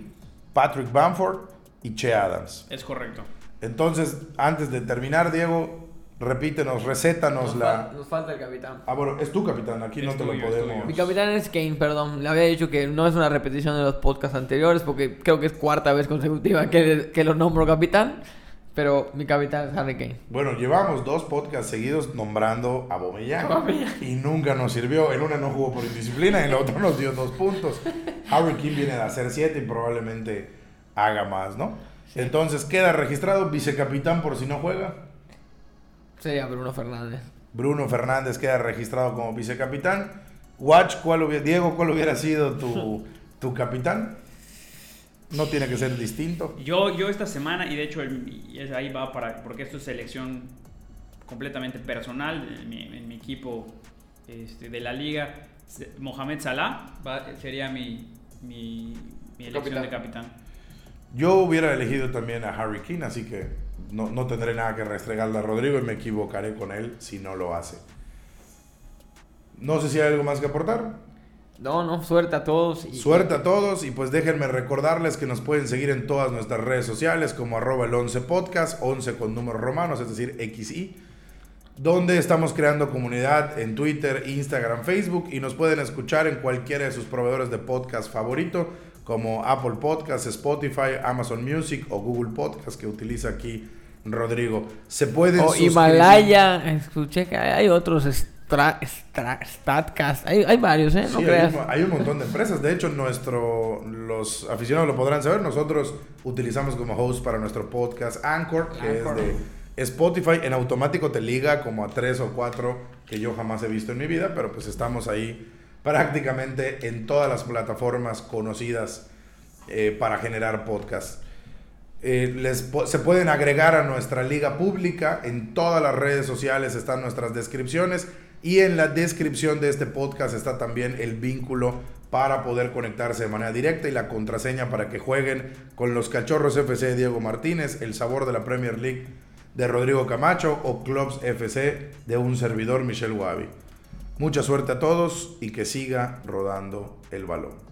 Patrick Bamford y Che Adams. Es correcto. Entonces, antes de terminar, Diego, repítenos, recétanos nos, la... fal- nos falta el capitán. Ah, bueno, es tu capitán, aquí no te lo tuyo, podemos... Mi capitán es Kane, perdón. Le había dicho que no es una repetición de los podcasts anteriores porque creo que es cuarta vez consecutiva que, que lo nombro capitán. Pero mi capitán es Harry Kane. Bueno, llevamos dos podcasts seguidos nombrando a Aubameyang. y nunca nos sirvió. En una no jugó por indisciplina y en la otra nos dio dos puntos. Harry King viene de hacer siete y probablemente haga más, ¿no? Entonces queda registrado vicecapitán por si no juega. Sería Bruno Fernández. Bruno Fernández queda registrado como vicecapitán. Watch, ¿cuál hubiera, Diego, ¿cuál hubiera sido tu, tu capitán? No tiene que ser distinto. Yo, yo esta semana, y de hecho el- y es- ahí va para, porque esto es selección completamente personal en mi, en mi equipo este, de la liga, Mohamed Salah va- sería mi, mi, mi elección Capitán. de capitán. Yo hubiera elegido también a Harry King, así que no, no tendré nada que restregarle a Rodrigo y me equivocaré con él si no lo hace. No sé si hay algo más que aportar. No, no, suerte a todos. y- Suerte a todos y pues déjenme recordarles que nos pueden seguir en todas nuestras redes sociales como arroba el 11 podcast, 11 con números romanos, es decir, XI, donde estamos creando comunidad en Twitter, Instagram, Facebook y nos pueden escuchar en cualquiera de sus proveedores de podcast favorito como Apple Podcasts, Spotify, Amazon Music o Google Podcasts que utiliza aquí Rodrigo. Se pueden O suscribir- Himalaya, escuché que hay hay otros stra, stra- Statcast, hay, hay varios, ¿eh? No Sí, hay creas. un, hay un montón de empresas. De hecho, nuestro, los aficionados lo podrán saber. Nosotros utilizamos como host para nuestro podcast Anchor, que Anchor. es de Spotify. En automático te liga como a tres o cuatro que yo jamás he visto en mi vida, pero pues estamos ahí prácticamente en todas las plataformas conocidas eh, para generar podcast. Eh, les se pueden agregar a nuestra liga pública. En todas las redes sociales están nuestras descripciones. Y en la descripción de este podcast está también el vínculo para poder conectarse de manera directa y la contraseña para que jueguen con los Cachorros FC de Diego Martínez, el sabor de la Premier League de Rodrigo Camacho o Clubs FC de un servidor Michel Wabi. Mucha suerte a todos y que siga rodando el balón.